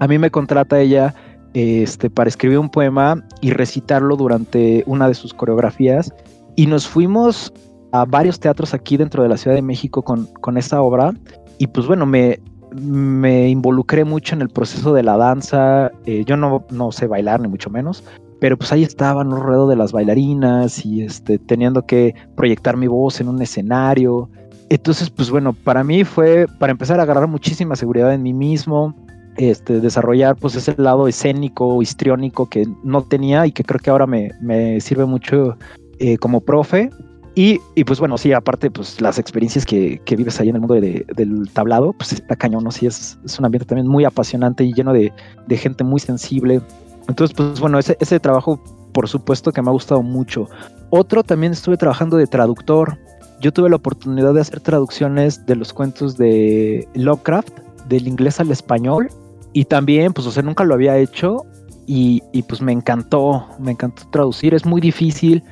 A mí me contrata ella este, para escribir un poema y recitarlo durante una de sus coreografías. Y nos fuimos a varios teatros aquí dentro de la Ciudad de México con, con esta obra. Y pues bueno, me, me involucré mucho en el proceso de la danza. Eh, yo no, no sé bailar, ni mucho menos. Pero pues ahí estaba en ruedo de las bailarinas y este, teniendo que proyectar mi voz en un escenario. Entonces, pues bueno, para mí fue para empezar a agarrar muchísima seguridad en mí mismo, este, desarrollar pues ese lado escénico, histriónico que no tenía y que creo que ahora me, me sirve mucho eh, como profe. Y, y, pues bueno, sí, aparte, pues las experiencias que, que vives ahí en el mundo de, del tablado, pues está cañón, ¿no? Sí, es, es un ambiente también muy apasionante y lleno de, de gente muy sensible. Entonces, pues bueno, ese, ese trabajo, por supuesto que me ha gustado mucho. Otro también estuve trabajando de traductor. Yo tuve la oportunidad de hacer traducciones de los cuentos de Lovecraft, del inglés al español. Y también, pues, o sea, nunca lo había hecho. Y, y pues me encantó, me encantó traducir. Es muy difícil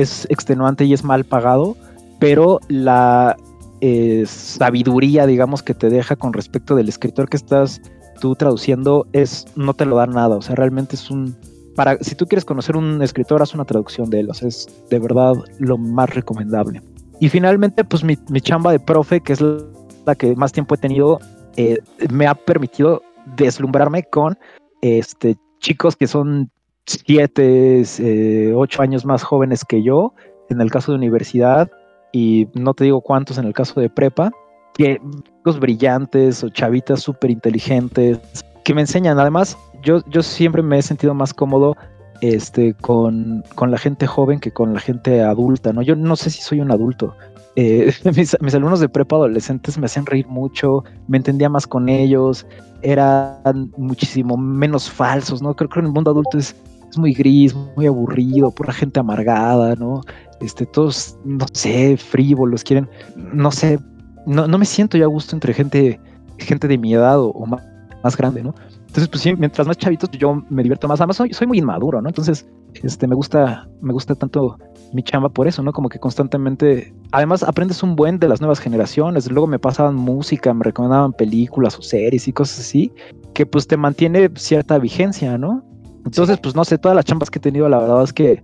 es extenuante y es mal pagado, pero la eh, sabiduría, digamos, que te deja con respecto del escritor que estás tú traduciendo es no te lo da nada, o sea, realmente es un para si tú quieres conocer un escritor, haz una traducción de él, o sea, es de verdad lo más recomendable. Y finalmente, pues mi, mi chamba de profe, que es la que más tiempo he tenido, eh, me ha permitido deslumbrarme con este chicos que son siete, eh, ocho años más jóvenes que yo, en el caso de universidad, y no te digo cuántos en el caso de prepa, que los brillantes o chavitas súper inteligentes, que me enseñan. Además, yo, yo siempre me he sentido más cómodo este, con, con, la gente joven que con la gente adulta, ¿no? Yo no sé si soy un adulto. Eh, mis, mis, alumnos de prepa adolescentes me hacían reír mucho, me entendía más con ellos, eran muchísimo menos falsos, ¿no? Creo que en el mundo adulto es, es muy gris, muy aburrido, pura gente amargada, ¿no? Este, todos, no sé, frívolos, quieren, no sé, no, no me siento ya a gusto entre gente, gente de mi edad o, o más, más, grande, ¿no? Entonces, pues sí, mientras más chavitos, yo me divierto más. Además, soy, soy muy inmaduro, ¿no? Entonces, este, me gusta, me gusta tanto mi chamba por eso, ¿no? Como que constantemente, además aprendes un buen de las nuevas generaciones, luego me pasaban música, me recomendaban películas o series y cosas así, que pues te mantiene cierta vigencia, ¿no? Entonces, sí. pues no sé, todas las chambas que he tenido, la verdad es que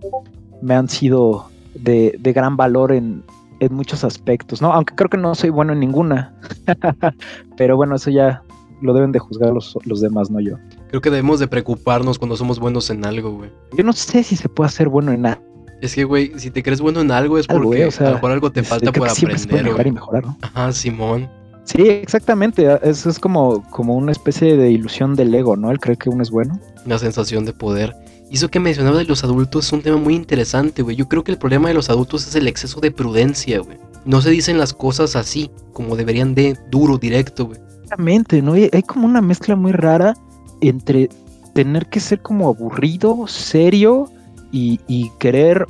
me han sido de, de gran valor en, en, muchos aspectos, ¿no? Aunque creo que no soy bueno en ninguna. Pero bueno, eso ya lo deben de juzgar los, los demás, no yo. Creo que debemos de preocuparnos cuando somos buenos en algo, güey. Yo no sé si se puede hacer bueno en nada. Es que, güey, si te crees bueno en algo es porque algo, o sea, a lo mejor algo te falta por aprender. Se puede mejorar y mejorar, ¿no? Ajá, Simón. Sí, exactamente. Eso es como, como una especie de ilusión del ego, ¿no? Él cree que uno es bueno. Una sensación de poder. Y eso que mencionaba de los adultos es un tema muy interesante, güey. Yo creo que el problema de los adultos es el exceso de prudencia, güey. No se dicen las cosas así, como deberían de, duro, directo, güey. Exactamente, ¿no? Hay como una mezcla muy rara entre tener que ser como aburrido, serio y, y querer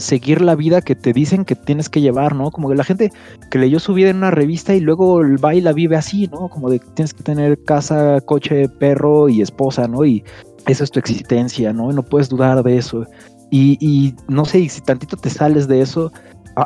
seguir la vida que te dicen que tienes que llevar, ¿no? Como que la gente que leyó su vida en una revista y luego va y la vive así, ¿no? Como de que tienes que tener casa, coche, perro y esposa, ¿no? Y esa es tu existencia, ¿no? Y no puedes dudar de eso. Y, y no sé, y si tantito te sales de eso,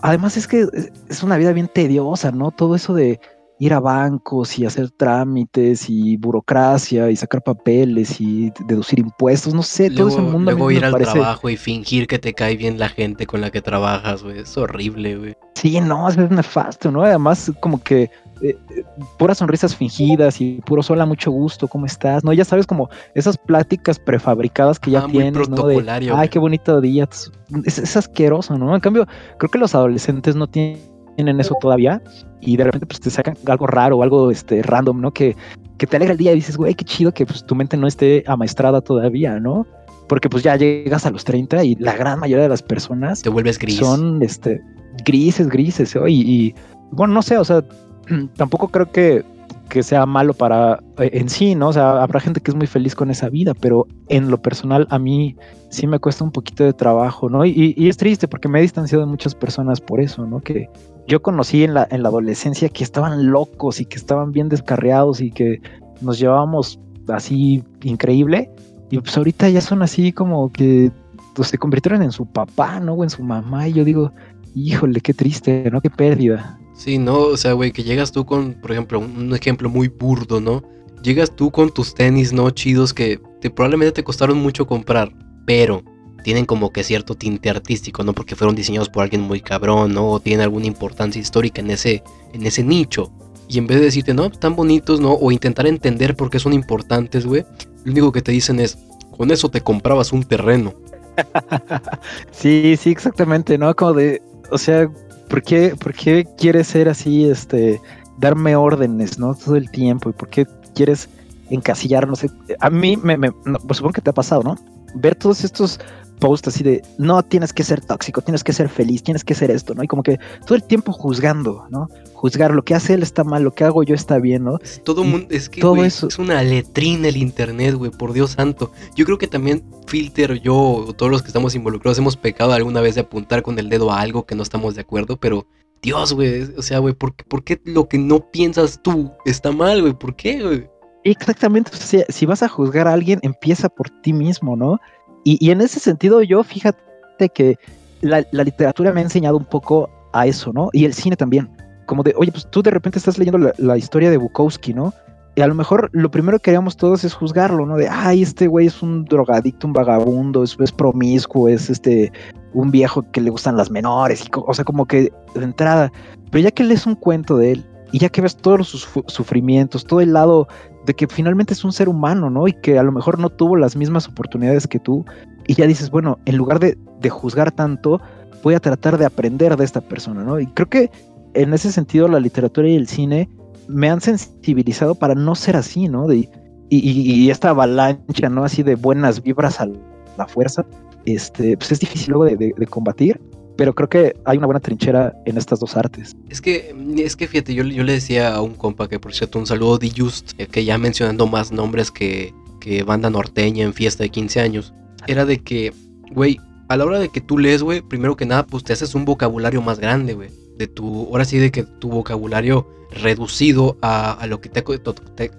además es que es una vida bien tediosa, ¿no? Todo eso de ir a bancos y hacer trámites y burocracia y sacar papeles y deducir impuestos, no sé, luego, todo ese mundo. Luego ir al parece... trabajo y fingir que te cae bien la gente con la que trabajas, güey, es horrible, güey. Sí, no, es nefasto, ¿no? Además, como que eh, puras sonrisas fingidas y puro sola, mucho gusto, ¿cómo estás? No, ya sabes, como esas pláticas prefabricadas que ya ah, tienes, ¿no? De, Ay, qué bonito día. Es, es asqueroso, ¿no? En cambio, creo que los adolescentes no tienen tienen eso todavía y de repente pues te sacan algo raro o algo este random, ¿no? Que, que te alegra el día y dices, güey, qué chido que pues tu mente no esté amaestrada todavía, ¿no? Porque pues ya llegas a los 30 y la gran mayoría de las personas te vuelves gris. Son este grises, grises, ¿no? y, y bueno, no sé, o sea, tampoco creo que que sea malo para eh, en sí, ¿no? O sea, habrá gente que es muy feliz con esa vida, pero en lo personal a mí sí me cuesta un poquito de trabajo, ¿no? Y, es triste porque me he distanciado de muchas personas por eso, ¿no? Que yo conocí en la, en la adolescencia que estaban locos y que estaban bien descarriados y que nos llevábamos así increíble. Y pues ahorita ya son así como que pues, se convirtieron en su papá, ¿no? O en su mamá. Y yo digo, híjole, qué triste, ¿no? Qué pérdida. Sí, no, o sea, güey, que llegas tú con, por ejemplo, un ejemplo muy burdo, ¿no? Llegas tú con tus tenis, ¿no? Chidos que te, probablemente te costaron mucho comprar, pero tienen como que cierto tinte artístico, ¿no? Porque fueron diseñados por alguien muy cabrón, ¿no? O tienen alguna importancia histórica en ese, en ese nicho. Y en vez de decirte, no, están bonitos, ¿no? O intentar entender por qué son importantes, güey. Lo único que te dicen es, con eso te comprabas un terreno. sí, sí, exactamente, ¿no? Como de, o sea, ¿por qué, por qué quieres ser así, este, darme órdenes, ¿no? Todo el tiempo, y por qué quieres encasillar, no sé, a mí me, me pues supongo que te ha pasado, ¿no? Ver todos estos posts así de, no, tienes que ser tóxico, tienes que ser feliz, tienes que ser esto, ¿no? Y como que todo el tiempo juzgando, ¿no? Juzgar lo que hace él está mal, lo que hago yo está bien, ¿no? todo mundo, es que todo eso... es una letrina el internet, güey, por Dios santo. Yo creo que también Filter, yo, o todos los que estamos involucrados, hemos pecado alguna vez de apuntar con el dedo a algo que no estamos de acuerdo, pero Dios, güey, o sea, güey, ¿por, ¿por, qué lo que no piensas tú está mal, güey? ¿Por qué, güey? Exactamente, o sea, si vas a juzgar a alguien, empieza por ti mismo, ¿no? Y, en ese sentido, yo fíjate que la, literatura me ha enseñado un poco a eso, ¿no? Y el cine también. Como de, oye, pues tú de repente estás leyendo la, historia de Bukowski, ¿no? Y a lo mejor lo primero que haríamos todos es juzgarlo, ¿no? De, ay, este güey es un drogadicto, un vagabundo, es, es promiscuo, es este, un viejo que le gustan las menores, y, o sea, como que de entrada. Pero ya que lees un cuento de él y ya que ves todos sus sufrimientos, todo el lado de que finalmente es un ser humano, ¿no? Y que a lo mejor no tuvo las mismas oportunidades que tú. Y ya dices, bueno, en lugar de, juzgar tanto, voy a tratar de aprender de esta persona, ¿no? Y creo que en ese sentido la literatura y el cine me han sensibilizado para no ser así, ¿no? De, y, esta avalancha, ¿no? Así de buenas vibras a la fuerza, este, pues es difícil luego de combatir pero creo que hay una buena trinchera en estas dos artes. Es que, es que fíjate, yo, yo le decía a un compa que por cierto un saludo de Just, eh, que ya mencionando más nombres que, que banda norteña en fiesta de 15 años, era de que, güey, a la hora de que tú lees, güey, primero que nada, pues te haces un vocabulario más grande, güey. De tu, ahora sí, de que tu vocabulario reducido a, a lo que te, te,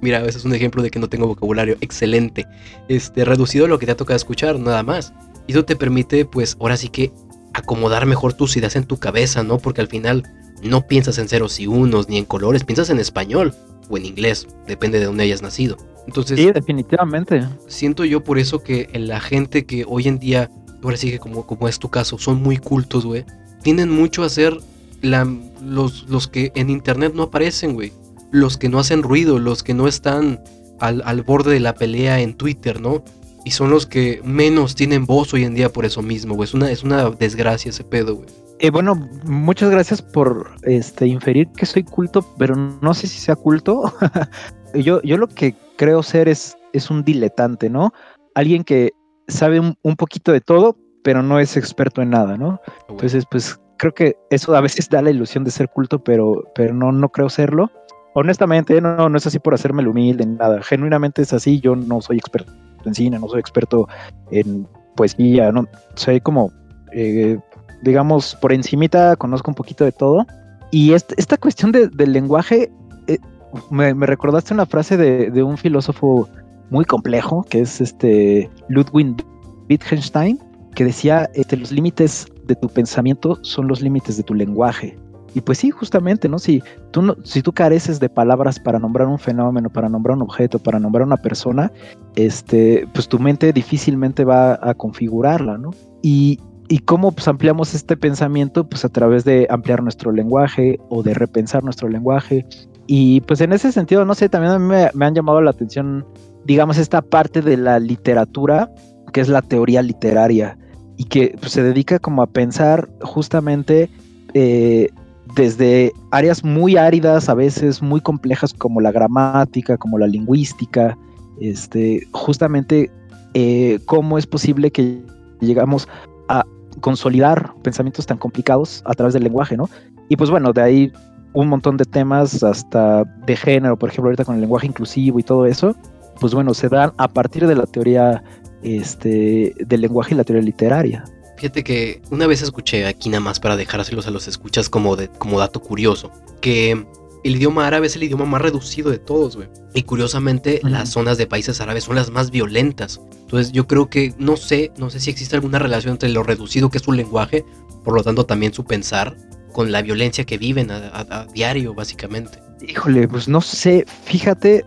Mira, ese es un ejemplo de que no tengo vocabulario excelente. Este, reducido a lo que te ha tocado escuchar, nada más. Y eso te permite, pues, ahora sí que acomodar mejor tus ideas en tu cabeza, ¿no? Porque al final no piensas en ceros y unos ni en colores, piensas en español o en inglés, depende de dónde hayas nacido. Entonces, sí, definitivamente. Siento yo por eso que la gente que hoy en día, ahora sí que como, como es tu caso, son muy cultos, güey, tienden mucho a ser la, los, los que en internet no aparecen, güey. Los que no hacen ruido, los que no están al, al borde de la pelea en Twitter, ¿no? Y son los que menos tienen voz hoy en día por eso mismo, güey. Es una, es una desgracia ese pedo, güey. Eh, bueno, muchas gracias por este, inferir que soy culto, pero no sé si sea culto. yo, yo lo que creo ser es, es un diletante, ¿no? Alguien que sabe un, poquito de todo, pero no es experto en nada, ¿no? Ah, Entonces, pues creo que eso a veces da la ilusión de ser culto, pero, pero no, no creo serlo. Honestamente, no, no es así por hacerme humilde ni nada. Genuinamente es así, yo no soy experto en cine, no soy experto en poesía, no soy como, eh, digamos, por encimita conozco un poquito de todo. Y esta cuestión del lenguaje, eh, me, recordaste una frase de, un filósofo muy complejo, que es este Ludwig Wittgenstein, que decía, este, los límites de tu pensamiento son los límites de tu lenguaje. Y pues sí, justamente, ¿no? Si tú, no, si tú careces de palabras para nombrar un fenómeno, para nombrar un objeto, para nombrar una persona, este, pues tu mente difícilmente va a configurarla, ¿no? Y, y cómo pues, ampliamos este pensamiento, pues a través de ampliar nuestro lenguaje o de repensar nuestro lenguaje. Y pues en ese sentido, no sé, también a mí me, han llamado la atención, digamos, esta parte de la literatura, que es la teoría literaria, y que pues, se dedica como a pensar justamente eh, desde áreas muy áridas, a veces muy complejas como la gramática, como la lingüística, este, justamente eh, cómo es posible que llegamos a consolidar pensamientos tan complicados a través del lenguaje, ¿no? Y pues bueno, de ahí un montón de temas hasta de género, por ejemplo, ahorita con el lenguaje inclusivo y todo eso, pues bueno, se dan a partir de la teoría este, del lenguaje y la teoría literaria. Fíjate que una vez escuché aquí nada más para dejárselos a los escuchas como, de, como dato curioso, que el idioma árabe es el idioma más reducido de todos, güey. Y curiosamente, las zonas de países árabes son las más violentas. Entonces, yo creo que no sé, no sé si existe alguna relación entre lo reducido que es su lenguaje, por lo tanto también su pensar, con la violencia que viven a, diario, básicamente. Híjole, pues no sé, fíjate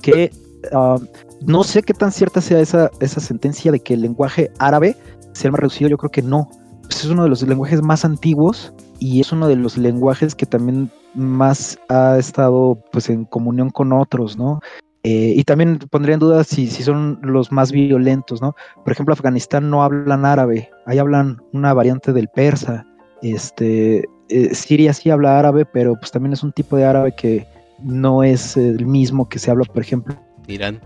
que ah, no sé qué tan cierta sea esa, esa sentencia de que el lenguaje árabe sea más reducido, yo creo que no. Pues es uno de los lenguajes más antiguos y es uno de los lenguajes que también más ha estado pues en comunión con otros, ¿no? Eh, y también pondría en duda si, si son los más violentos, ¿no? Por ejemplo, Afganistán no hablan árabe, ahí hablan una variante del persa. Este, eh, Siria sí habla árabe, pero pues también es un tipo de árabe que no es el mismo que se habla, por ejemplo, Irán.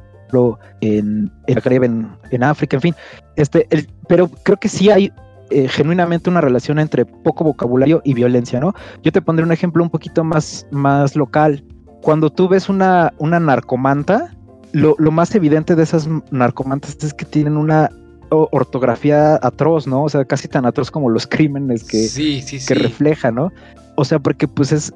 En, en en, África, en fin. Este, pero creo que sí hay eh, genuinamente una relación entre poco vocabulario y violencia, ¿no? Yo te pondré un ejemplo un poquito más, más local. Cuando tú ves una, una narcomanta, lo, más evidente de esas narcomantas es que tienen una ortografía atroz, ¿no? O sea, casi tan atroz como los crímenes que, que refleja, ¿no? O sea, porque pues es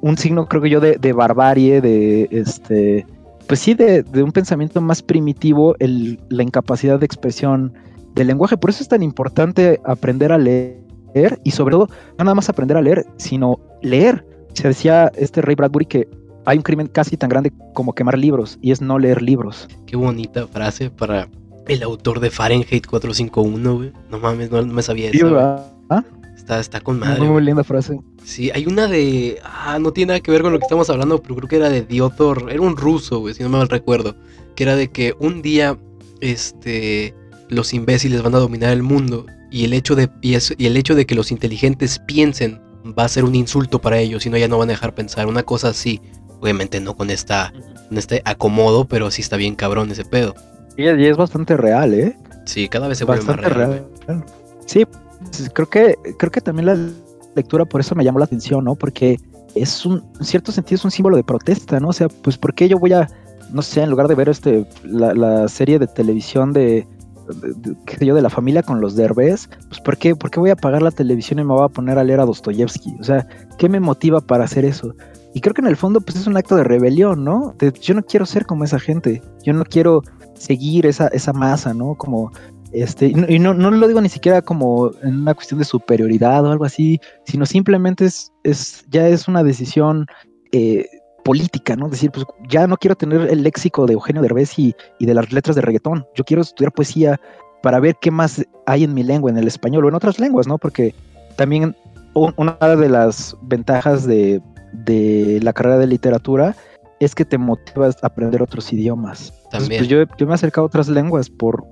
un signo, creo que yo, de, de barbarie, de este, pues sí, de, de un pensamiento más primitivo, el, la incapacidad de expresión del lenguaje. Por eso es tan importante aprender a leer y sobre todo no nada más aprender a leer, sino leer. Se decía este Ray Bradbury que hay un crimen casi tan grande como quemar libros y es no leer libros. Qué bonita frase para el autor de Fahrenheit 451, güey. No mames, no, me sabía eso. ¿Ah? Está, está con madre. Muy, muy linda frase. Sí, hay una de. Ah, no tiene nada que ver con lo que estamos hablando, pero creo que era de Diotor. Era un ruso, güey, si no me mal recuerdo. Que era de que un día, este los imbéciles van a dominar el mundo y el hecho de, y, el hecho de que los inteligentes piensen va a ser un insulto para ellos, si no ya no van a dejar pensar. Una cosa así, obviamente no con esta, este acomodo, pero sí está bien cabrón ese pedo. Y, es bastante real, ¿eh? Sí, cada vez se vuelve más real. Sí, pues, creo que, creo que también la lectura por eso me llamó la atención, ¿no? Porque es un, en cierto sentido es un símbolo de protesta, ¿no? O sea, pues ¿por qué yo voy a, no sé, en lugar de ver este, la serie de televisión de qué yo, de la familia con los derbés, pues ¿por qué, ¿por qué voy a apagar la televisión y me voy a poner a leer a Dostoyevsky? O sea, ¿qué me motiva para hacer eso? Y creo que en el fondo pues es un acto de rebelión, ¿no? yo no quiero ser como esa gente, yo no quiero seguir esa, esa masa, ¿no? Como este, y no, no, lo digo ni siquiera como en una cuestión de superioridad o algo así, sino simplemente es, es ya es una decisión eh, política, ¿no? Decir, pues ya no quiero tener el léxico de Eugenio Derbez y, y de las letras de reggaetón. Yo quiero estudiar poesía para ver qué más hay en mi lengua, en el español o en otras lenguas, ¿no? Porque también una de las ventajas de, la carrera de literatura es que te motivas a aprender otros idiomas. Pues, también. yo, me he acercado a otras lenguas por,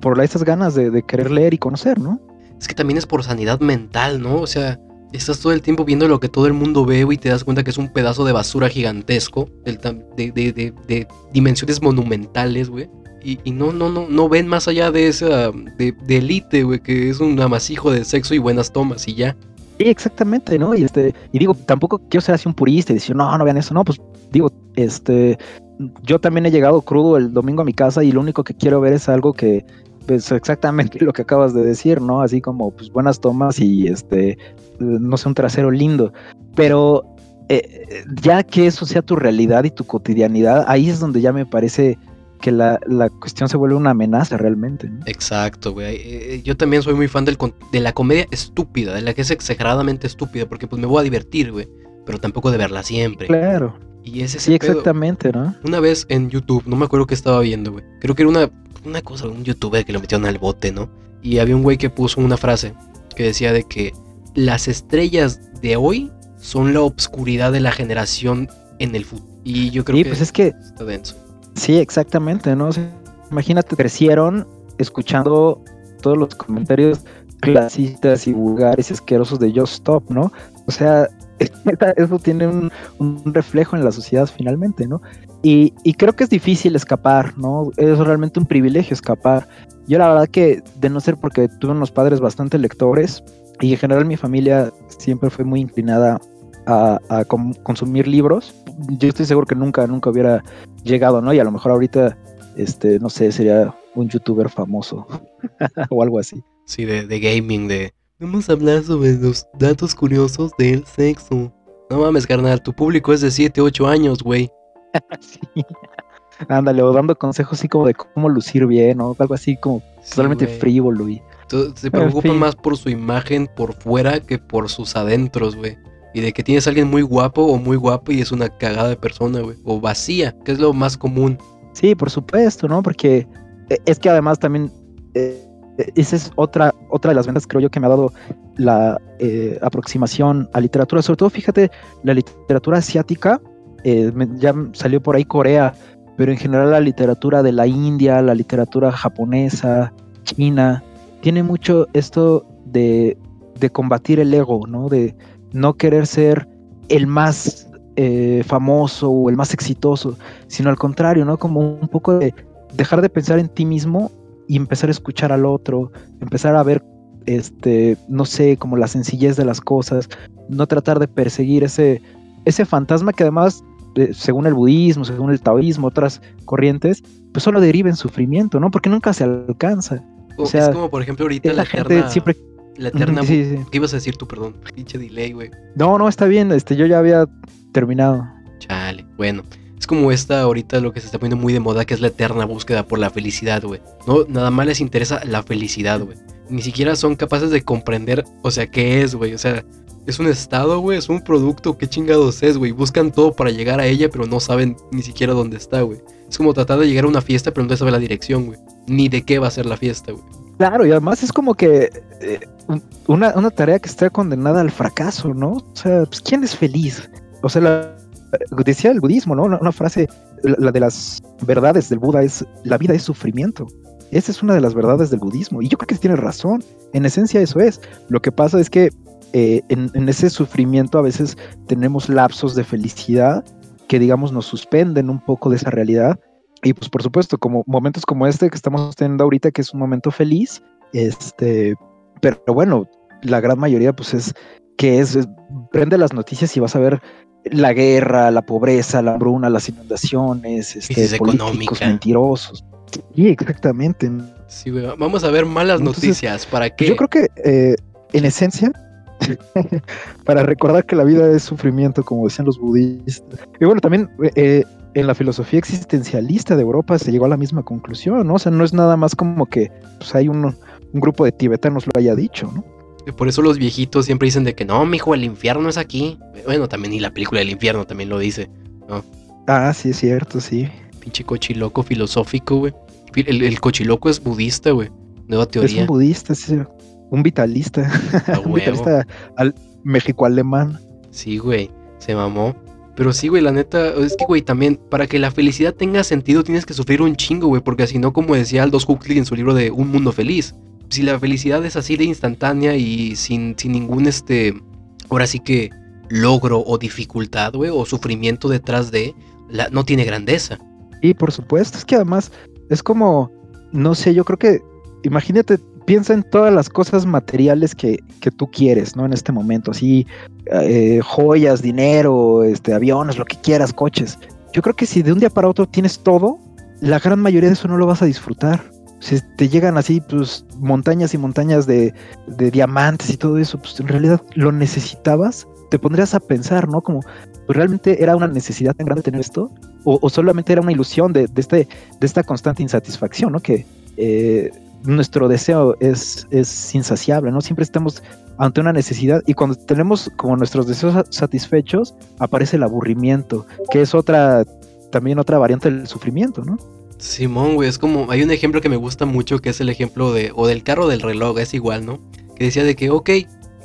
por, esas ganas de, de, querer leer y conocer, ¿no? Es que también es por sanidad mental, ¿no? O sea, estás todo el tiempo viendo lo que todo el mundo ve, y te das cuenta que es un pedazo de basura gigantesco, de, de, dimensiones monumentales, güey. Y, no, no, no, no ven más allá de esa, de, elite, güey, que es un amasijo de sexo y buenas tomas y ya. Sí, exactamente, ¿no? Y este, y digo, tampoco quiero ser así un purista y decir, no, no vean eso, no, pues digo, este, yo también he llegado crudo el domingo a mi casa y lo único que quiero ver es algo que, pues exactamente lo que acabas de decir, ¿no? Así como pues buenas tomas y este no sé, un trasero lindo. Pero eh, ya que eso sea tu realidad y tu cotidianidad, ahí es donde ya me parece que la, cuestión se vuelve una amenaza realmente. Exacto, güey. Eh, eh, yo también soy muy fan del, de la comedia estúpida, de la que es exageradamente estúpida, porque pues me voy a divertir, güey. Pero tampoco de verla siempre. Claro. Y ese Sí, exactamente, ¿no? Una vez en YouTube, no me acuerdo qué estaba viendo, güey. Creo que era una, una cosa, un youtuber que lo metieron al bote, ¿no? Y había un güey que puso una frase que decía de que las estrellas de hoy son la obscuridad de la generación en el futuro. Y yo creo sí, que, pues es que está denso. Sí, exactamente, ¿no? imagínate, crecieron escuchando todos los comentarios clasistas y vulgares y asquerosos de Just Stop, ¿no? O sea, eso tiene un, reflejo en la sociedad finalmente, ¿no? Y, y, creo que es difícil escapar, ¿no? Es realmente un privilegio escapar. Yo la verdad que, de no ser porque tuve unos padres bastante lectores, y en general mi familia siempre fue muy inclinada a, consumir libros, yo estoy seguro que nunca, nunca hubiera llegado, ¿no? Y a lo mejor ahorita, este, no sé, sería un youtuber famoso o algo así. Sí, de, de gaming, de... Vamos a hablar sobre los datos curiosos del sexo. No mames, carnal, tu público es de 7, 8 años, güey. Sí. Ándale, o dando consejos así como de cómo lucir bien, ¿no? Algo así como Sí, totalmente güey. frívolo y... Se preocupan fin. más por su imagen por fuera que por sus adentros, güey. Y de que tienes a alguien muy guapo o muy guapo y es una cagada de persona, güey. O vacía, que es lo más común. Sí, por supuesto, ¿no? Porque eh, es que además también eh, esa es otra, otra de las ventas, creo yo, que me ha dado la eh, aproximación a literatura. Sobre todo, fíjate, la literatura asiática, eh, ya salió por ahí Corea, pero en general la literatura de la India, la literatura japonesa, China, tiene mucho esto de, de combatir el ego, ¿no? De no querer ser el más eh, famoso o el más exitoso, sino al contrario, ¿no? Como un poco de dejar de pensar en ti mismo y empezar a escuchar al otro, empezar a ver, este, no sé, como la sencillez de las cosas, no tratar de perseguir ese, ese fantasma que además, eh, según el budismo, según el taoísmo, otras corrientes, pues solo deriva en sufrimiento, ¿no? Porque nunca se alcanza. O sea, es como, por ejemplo, ahorita la gente eterna... siempre... La eterna... Sí, sí. ¿Qué ibas a decir tú, perdón? Pinche delay, güey. No, no, está bien, este, yo ya había terminado. Chale, bueno. Es como esta ahorita lo que se está poniendo muy de moda, que es la eterna búsqueda por la felicidad, güey. No, nada más les interesa la felicidad, güey. Ni siquiera son capaces de comprender, o sea, qué es, güey. O sea, es un estado, güey, es un producto, qué chingados es, güey. Buscan todo para llegar a ella, pero no saben ni siquiera dónde está, güey. Es como tratar de llegar a una fiesta, pero no sabe la dirección, güey. Ni de qué va a ser la fiesta, güey. Claro, y además es como que eh, un- una, una tarea que está condenada al fracaso, ¿no? O sea, pues, ¿quién es feliz? O sea, la- decía el budismo, ¿no? Una, frase, la de las verdades del Buda es, la vida es sufrimiento. Esa es una de las verdades del budismo. Y yo creo que tiene razón. En esencia eso es. Lo que pasa es que eh, en, en ese sufrimiento a veces tenemos lapsos de felicidad que, digamos, nos suspenden un poco de esa realidad. Y pues por supuesto, como momentos como este que estamos teniendo ahorita, que es un momento feliz, este, pero bueno, la gran mayoría pues es que es, es- prende las noticias y vas a ver la guerra, la pobreza, la hambruna, las inundaciones, este, políticos económica. mentirosos. Sí, exactamente. Sí. Vamos a ver malas Entonces, noticias. ¿Para qué? Yo creo que eh, en esencia, para recordar que la vida es sufrimiento, como decían los budistas. Y bueno, también eh, en la filosofía existencialista de Europa se llegó a la misma conclusión, ¿no? O sea, no es nada más como que pues, hay un, un grupo de tibetanos lo haya dicho, ¿no? Por eso los viejitos siempre dicen de que no, mijo, el infierno es aquí. Bueno, también y la película del infierno también lo dice. Ah, sí, es cierto, sí. Pinche cochiloco filosófico, güey. El, el cochiloco es budista, güey. Nueva Es teoría. un budista, sí, un vitalista, un vitalista al México-alemán. Sí, güey. Se mamó. Pero sí, güey, la neta, es que, güey, también, para que la felicidad tenga sentido, tienes que sufrir un chingo, güey, porque si no, como decía Aldous Huxley en su libro de Un Mundo Feliz, si la felicidad es así de instantánea y sin, sin ningún, este, ahora sí que logro o dificultad, o sufrimiento detrás de, la, no tiene grandeza. Y por supuesto, es que además es como, no sé, yo creo que, imagínate, piensa en todas las cosas materiales que, que tú quieres, ¿no? En este momento, así, eh, joyas, dinero, este, aviones, lo que quieras, coches. Yo creo que si de un día para otro tienes todo, la gran mayoría de eso no lo vas a disfrutar. Si te llegan así, pues, montañas y montañas de, diamantes y todo eso, pues en realidad lo necesitabas, te pondrías a pensar, ¿no? Como, pues realmente era una necesidad tan grande tener esto, o, o solamente era una ilusión de, de este, de esta constante insatisfacción, ¿no? Que eh, nuestro deseo es, es insaciable, ¿no? Siempre estamos ante una necesidad y cuando tenemos como nuestros deseos sa- satisfechos, aparece el aburrimiento, que es otra, también otra variante del sufrimiento, ¿no? Simón, güey, es como, hay un ejemplo que me gusta mucho que es el ejemplo de, o del carro o del reloj, es igual, ¿no? Que decía de que, ok,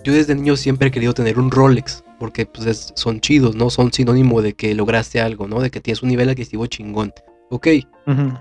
yo desde niño siempre he querido tener un Rolex, porque pues es- son chidos, ¿no? Son sinónimo de que lograste algo, ¿no? De que tienes un nivel adquisitivo chingón. Ok,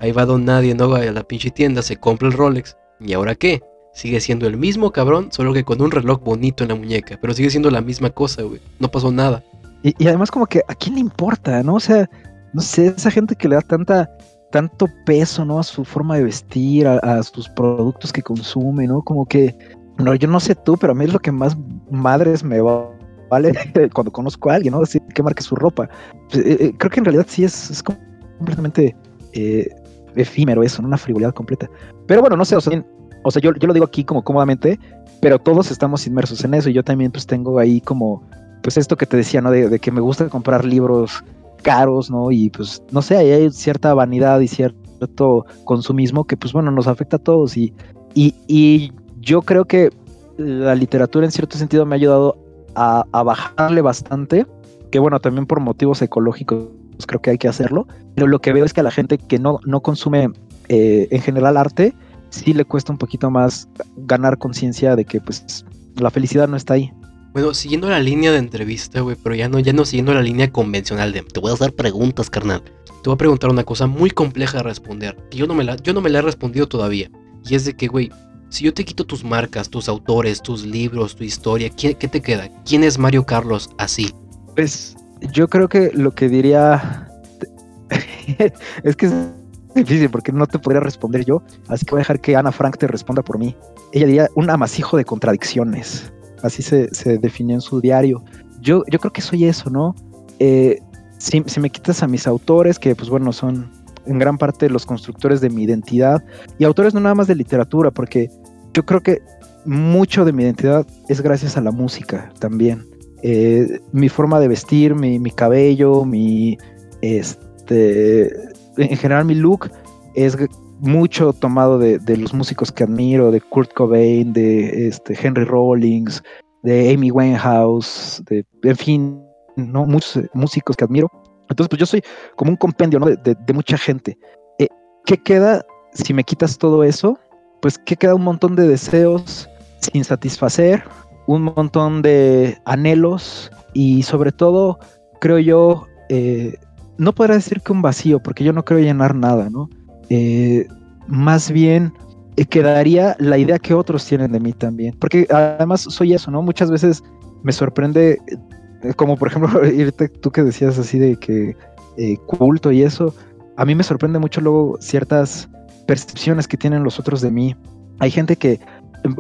ahí va don nadie, ¿no? A la pinche tienda, se compra el Rolex. ¿Y ahora qué? Sigue siendo el mismo cabrón, solo que con un reloj bonito en la muñeca, pero sigue siendo la misma cosa, güey. No pasó nada. Y, y además como que a quién le importa, ¿no? O sea, no sé, esa gente que le da tanta, tanto peso, ¿no? A su forma de vestir, a, sus productos que consume, ¿no? Como que, no, yo no sé tú, pero a mí es lo que más madres me va ¿vale? Cuando conozco a alguien, ¿no? Decir que marque su ropa. Pues, eh, eh, creo que en realidad sí es, es completamente eh, efímero eso, ¿no? una frivolidad completa. Pero bueno, no sé, o sea, o sea yo, yo lo digo aquí como cómodamente, pero todos estamos inmersos en eso y yo también pues tengo ahí como, pues esto que te decía, ¿no? De, de que me gusta comprar libros caros, ¿no? Y pues, no sé, ahí hay cierta vanidad y cierto consumismo que pues bueno, nos afecta a todos y, y, yo creo que la literatura en cierto sentido me ha ayudado a, bajarle bastante, que bueno, también por motivos ecológicos creo que hay que hacerlo, pero lo que veo es que a la gente que no, no consume eh, en general arte, sí le cuesta un poquito más ganar conciencia de que pues la felicidad no está ahí. Bueno, siguiendo la línea de entrevista, güey, pero ya no, ya no siguiendo la línea convencional de te voy a hacer preguntas, carnal. Te voy a preguntar una cosa muy compleja de responder, que yo no me la, yo no me la he respondido todavía. Y es de que, güey, si yo te quito tus marcas, tus autores, tus libros, tu historia, ¿qué, qué te queda? ¿Quién es Mario Carlos así? Pues yo creo que lo que diría es que es difícil porque no te podría responder yo, así que voy a dejar que Ana Frank te responda por mí. Ella diría un amasijo de contradicciones, así se, se definió en su diario. Yo, yo creo que soy eso, ¿no? Eh, si, si, me quitas a mis autores, que pues bueno, son en gran parte los constructores de mi identidad, y autores no nada más de literatura, porque yo creo que mucho de mi identidad es gracias a la música también. Eh, mi forma de vestir, mi, mi cabello, mi, este, en general mi look es mucho tomado de, los músicos que admiro, de Kurt Cobain, de este, Henry Rollins, de Amy Winehouse, de, en fin, ¿no? muchos músicos que admiro. Entonces, pues yo soy como un compendio ¿no? de, de, mucha gente. Eh, ¿Qué queda si me quitas todo eso? Pues que queda un montón de deseos sin satisfacer, un montón de anhelos y sobre todo, creo yo, eh, no podrá decir que un vacío, porque yo no creo llenar nada, ¿no? Eh, más bien eh, quedaría la idea que otros tienen de mí también, porque además soy eso, ¿no? Muchas veces me sorprende, eh, como por ejemplo, irte, tú que decías así de que eh, culto y eso, a mí me sorprende mucho luego ciertas percepciones que tienen los otros de mí. Hay gente que,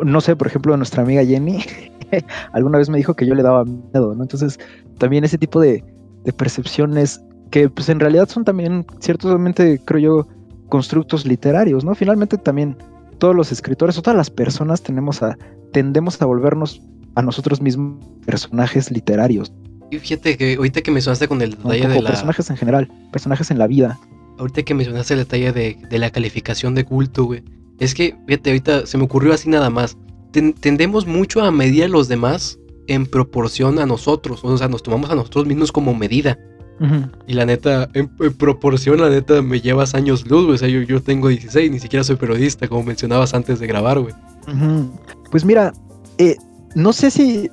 no sé, por ejemplo, nuestra amiga Jenny, alguna vez me dijo que yo le daba miedo, ¿no? Entonces, también ese tipo de, de percepciones que pues en realidad son también ciertamente, creo yo, constructos literarios, ¿no? Finalmente también todos los escritores o todas las personas tenemos a, tendemos a volvernos a nosotros mismos personajes literarios. Y fíjate que ahorita que mencionaste con el detalle de la... personajes en general, personajes en la vida. Ahorita que mencionaste el detalle de, de la calificación de culto, güey. Es que, fíjate, ahorita se me ocurrió así nada más. Ten, tendemos mucho a medir a los demás en proporción a nosotros. O sea, nos tomamos a nosotros mismos como medida. Uh -huh. Y la neta, en, en, proporción, la neta, me llevas años luz, güey. O sea, yo, yo, tengo 16, ni siquiera soy periodista, como mencionabas antes de grabar, güey. Uh -huh. Pues mira, eh, no sé si.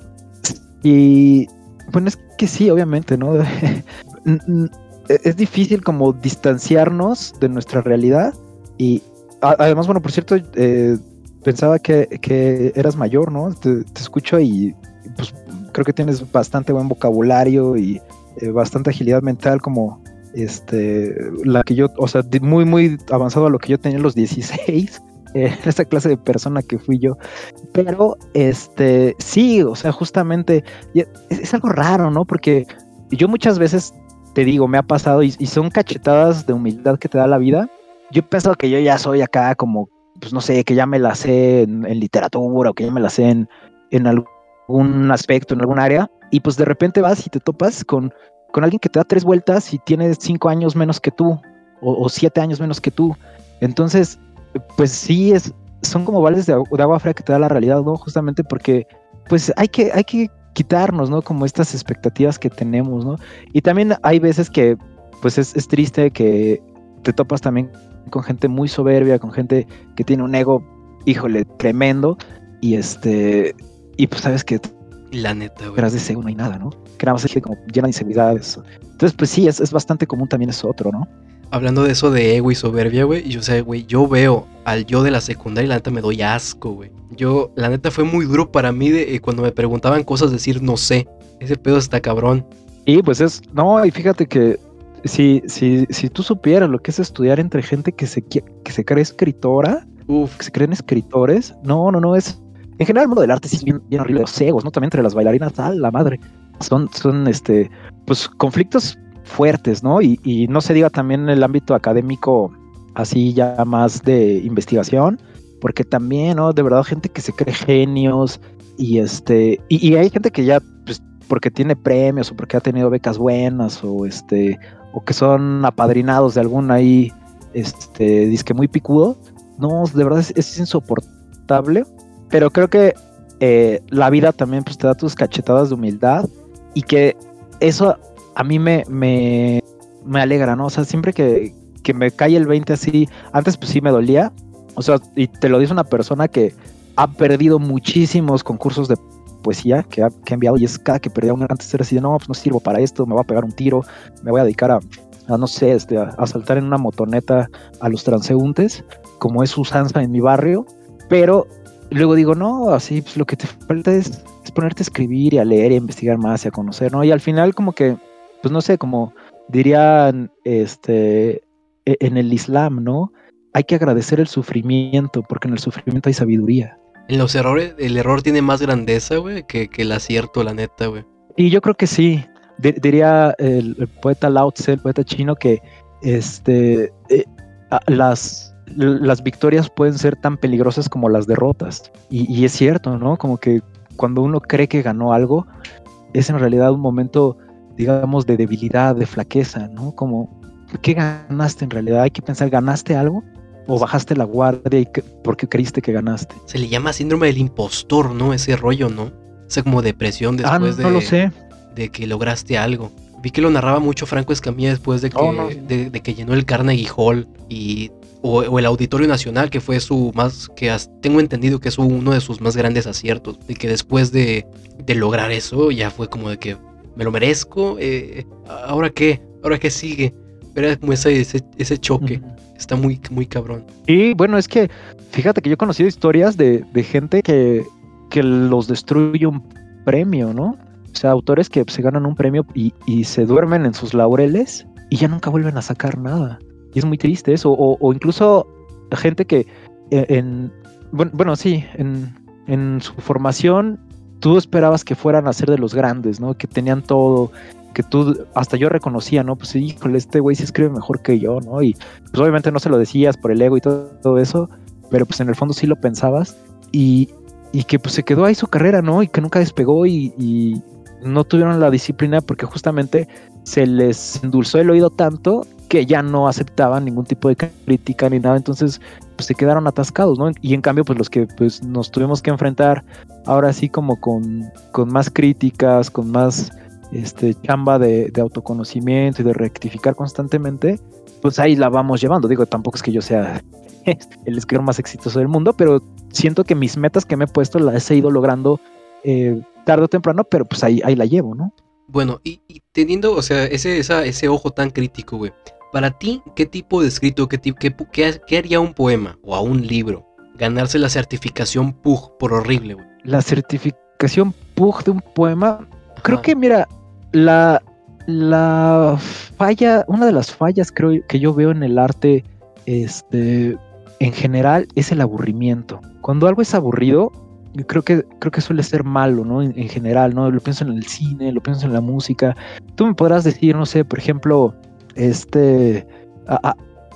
Y. Bueno, es que sí, obviamente, ¿no? es difícil como distanciarnos de nuestra realidad. Y además, bueno, por cierto, eh, pensaba que, que, eras mayor, ¿no? Te, te escucho y pues creo que tienes bastante buen vocabulario y eh, bastante agilidad mental como este la que yo, o sea, muy muy avanzado a lo que yo tenía a los 16, eh, esa clase de persona que fui yo. Pero este sí, o sea, justamente es, algo raro, ¿no? Porque yo muchas veces te digo, me ha pasado y, son cachetadas de humildad que te da la vida. Yo pienso que yo ya soy acá como pues no sé, que ya me la sé en, literatura o que ya me la sé en, en algún aspecto, en algún área, y pues de repente vas y te topas con, con alguien que te da tres vueltas y tiene cinco años menos que tú, o, siete años menos que tú. Entonces, pues sí, es, son como vales de, agua fría que te da la realidad, ¿no? Justamente porque, pues hay que, hay que quitarnos, ¿no? Como estas expectativas que tenemos, ¿no? Y también hay veces que, pues es, es triste que te topas también con gente muy soberbia, con gente que tiene un ego, híjole, tremendo, y este, y pues sabes que la neta, güey. Tras de ese no hay nada, ¿no? Que nada más es como llena de inseguridades. Entonces, pues sí, es, es, bastante común también eso otro, ¿no? Hablando de eso de ego y soberbia, güey, yo sé, güey, yo veo al yo de la secundaria y la neta me doy asco, güey. Yo, la neta fue muy duro para mí de eh, cuando me preguntaban cosas decir no sé. Ese pedo está cabrón. Y pues es, no, y fíjate que si, si, si tú supieras lo que es estudiar entre gente que se, que se cree escritora, Uf. que se creen escritores, no, no, no, es, en general el mundo del arte sí es bien, bien horrible, los egos, ¿no? También entre las bailarinas, a la madre. Son, son este, pues conflictos fuertes, ¿no? Y, y no se diga también en el ámbito académico, así ya más de investigación, porque también, ¿no? De verdad, gente que se cree genios y este, y, hay gente que ya, pues, porque tiene premios o porque ha tenido becas buenas o este, o que son apadrinados de algún ahí, este, disque muy picudo, no, de verdad es insoportable, pero creo que eh, la vida también pues te da tus cachetadas de humildad y que eso a mí me, me, me alegra, ¿no? O sea, siempre que, que me cae el 20 así, antes pues sí me dolía, o sea, y te lo dice una persona que ha perdido muchísimos concursos de poesía que ha, que enviado y es cada que perdía un antes era así no, pues no sirvo para esto, me voy a pegar un tiro, me voy a dedicar a, a no sé, este, a, a saltar en una motoneta a los transeúntes, como es usanza en mi barrio, pero luego digo, no, así pues lo que te falta es, es ponerte a escribir y a leer y a investigar más y a conocer, ¿no? Y al final como que, pues no sé, como dirían este, e- en el Islam, ¿no? Hay que agradecer el sufrimiento, porque en el sufrimiento hay sabiduría. En los errores, el error tiene más grandeza, güey, que, que el acierto, la neta, güey. Y yo creo que sí. Di- diría el, el poeta Lao Tse, el poeta chino, que este, eh, las, las victorias pueden ser tan peligrosas como las derrotas. Y, y es cierto, ¿no? Como que cuando uno cree que ganó algo, es en realidad un momento, digamos, de debilidad, de flaqueza, ¿no? Como, ¿qué ganaste en realidad? Hay que pensar, ¿ganaste algo? ¿O bajaste la guardia y que- porque creíste que ganaste? Se le llama síndrome del impostor, ¿no? Ese rollo, ¿no? Esa como depresión ah, no, después de, no lo sé. de que lograste algo. Vi que lo narraba mucho Franco Escamilla después de que, Oh, no. de, de que llenó el Carnegie Hall y o, o el Auditorio Nacional, que fue su más, que tengo entendido que es uno de sus más grandes aciertos. De que después de, de lograr eso, ya fue como de que me lo merezco. eh, ¿Ahora qué? ¿Ahora qué sigue? Era como ese, ese, ese choque. Está muy, muy cabrón. Y bueno, es que fíjate que yo he conocido historias de, de gente que, que los destruye un premio, ¿no? O sea, autores que se ganan un premio y, y se duermen en sus laureles y ya nunca vuelven a sacar nada. Y es muy triste eso. O, o incluso gente que eh, en, bueno, sí, en, en su formación tú esperabas que fueran a ser de los grandes, ¿no? Que tenían todo, que tú, hasta yo reconocía, ¿no? Pues híjole, este güey sí escribe mejor que yo, ¿no? Y pues obviamente no se lo decías por el ego y todo, todo eso, pero pues en el fondo sí lo pensabas y, y que pues se quedó ahí su carrera, ¿no? Y que nunca despegó y, y no tuvieron la disciplina porque justamente se les endulzó el oído tanto que ya no aceptaban ningún tipo de crítica ni nada, entonces pues se quedaron atascados, ¿no? Y en cambio pues los que pues nos tuvimos que enfrentar ahora sí como con, con más críticas, con más este, chamba de, autoconocimiento y de rectificar constantemente, pues ahí la vamos llevando. Digo, tampoco es que yo sea el escritor más exitoso del mundo, pero siento que mis metas que me he puesto las he ido logrando eh, tarde o temprano, pero pues ahí, ahí la llevo, ¿no? Bueno, y, teniendo, o sea, ese, ese ojo tan crítico, güey. Para ti, ¿qué tipo de escrito, qué, qué, qué- qué haría un poema o a un libro? Ganarse la certificación PUG por horrible, güey. La certificación PUG de un poema, creo que mira, la, la falla, una de las fallas creo que yo veo en el arte, este, en general, es el aburrimiento. Cuando algo es aburrido, creo que, creo que suele ser malo, ¿no? En, en general, ¿no? Lo pienso en el cine, lo pienso en la música. Tú me podrás decir, no sé, por ejemplo, este,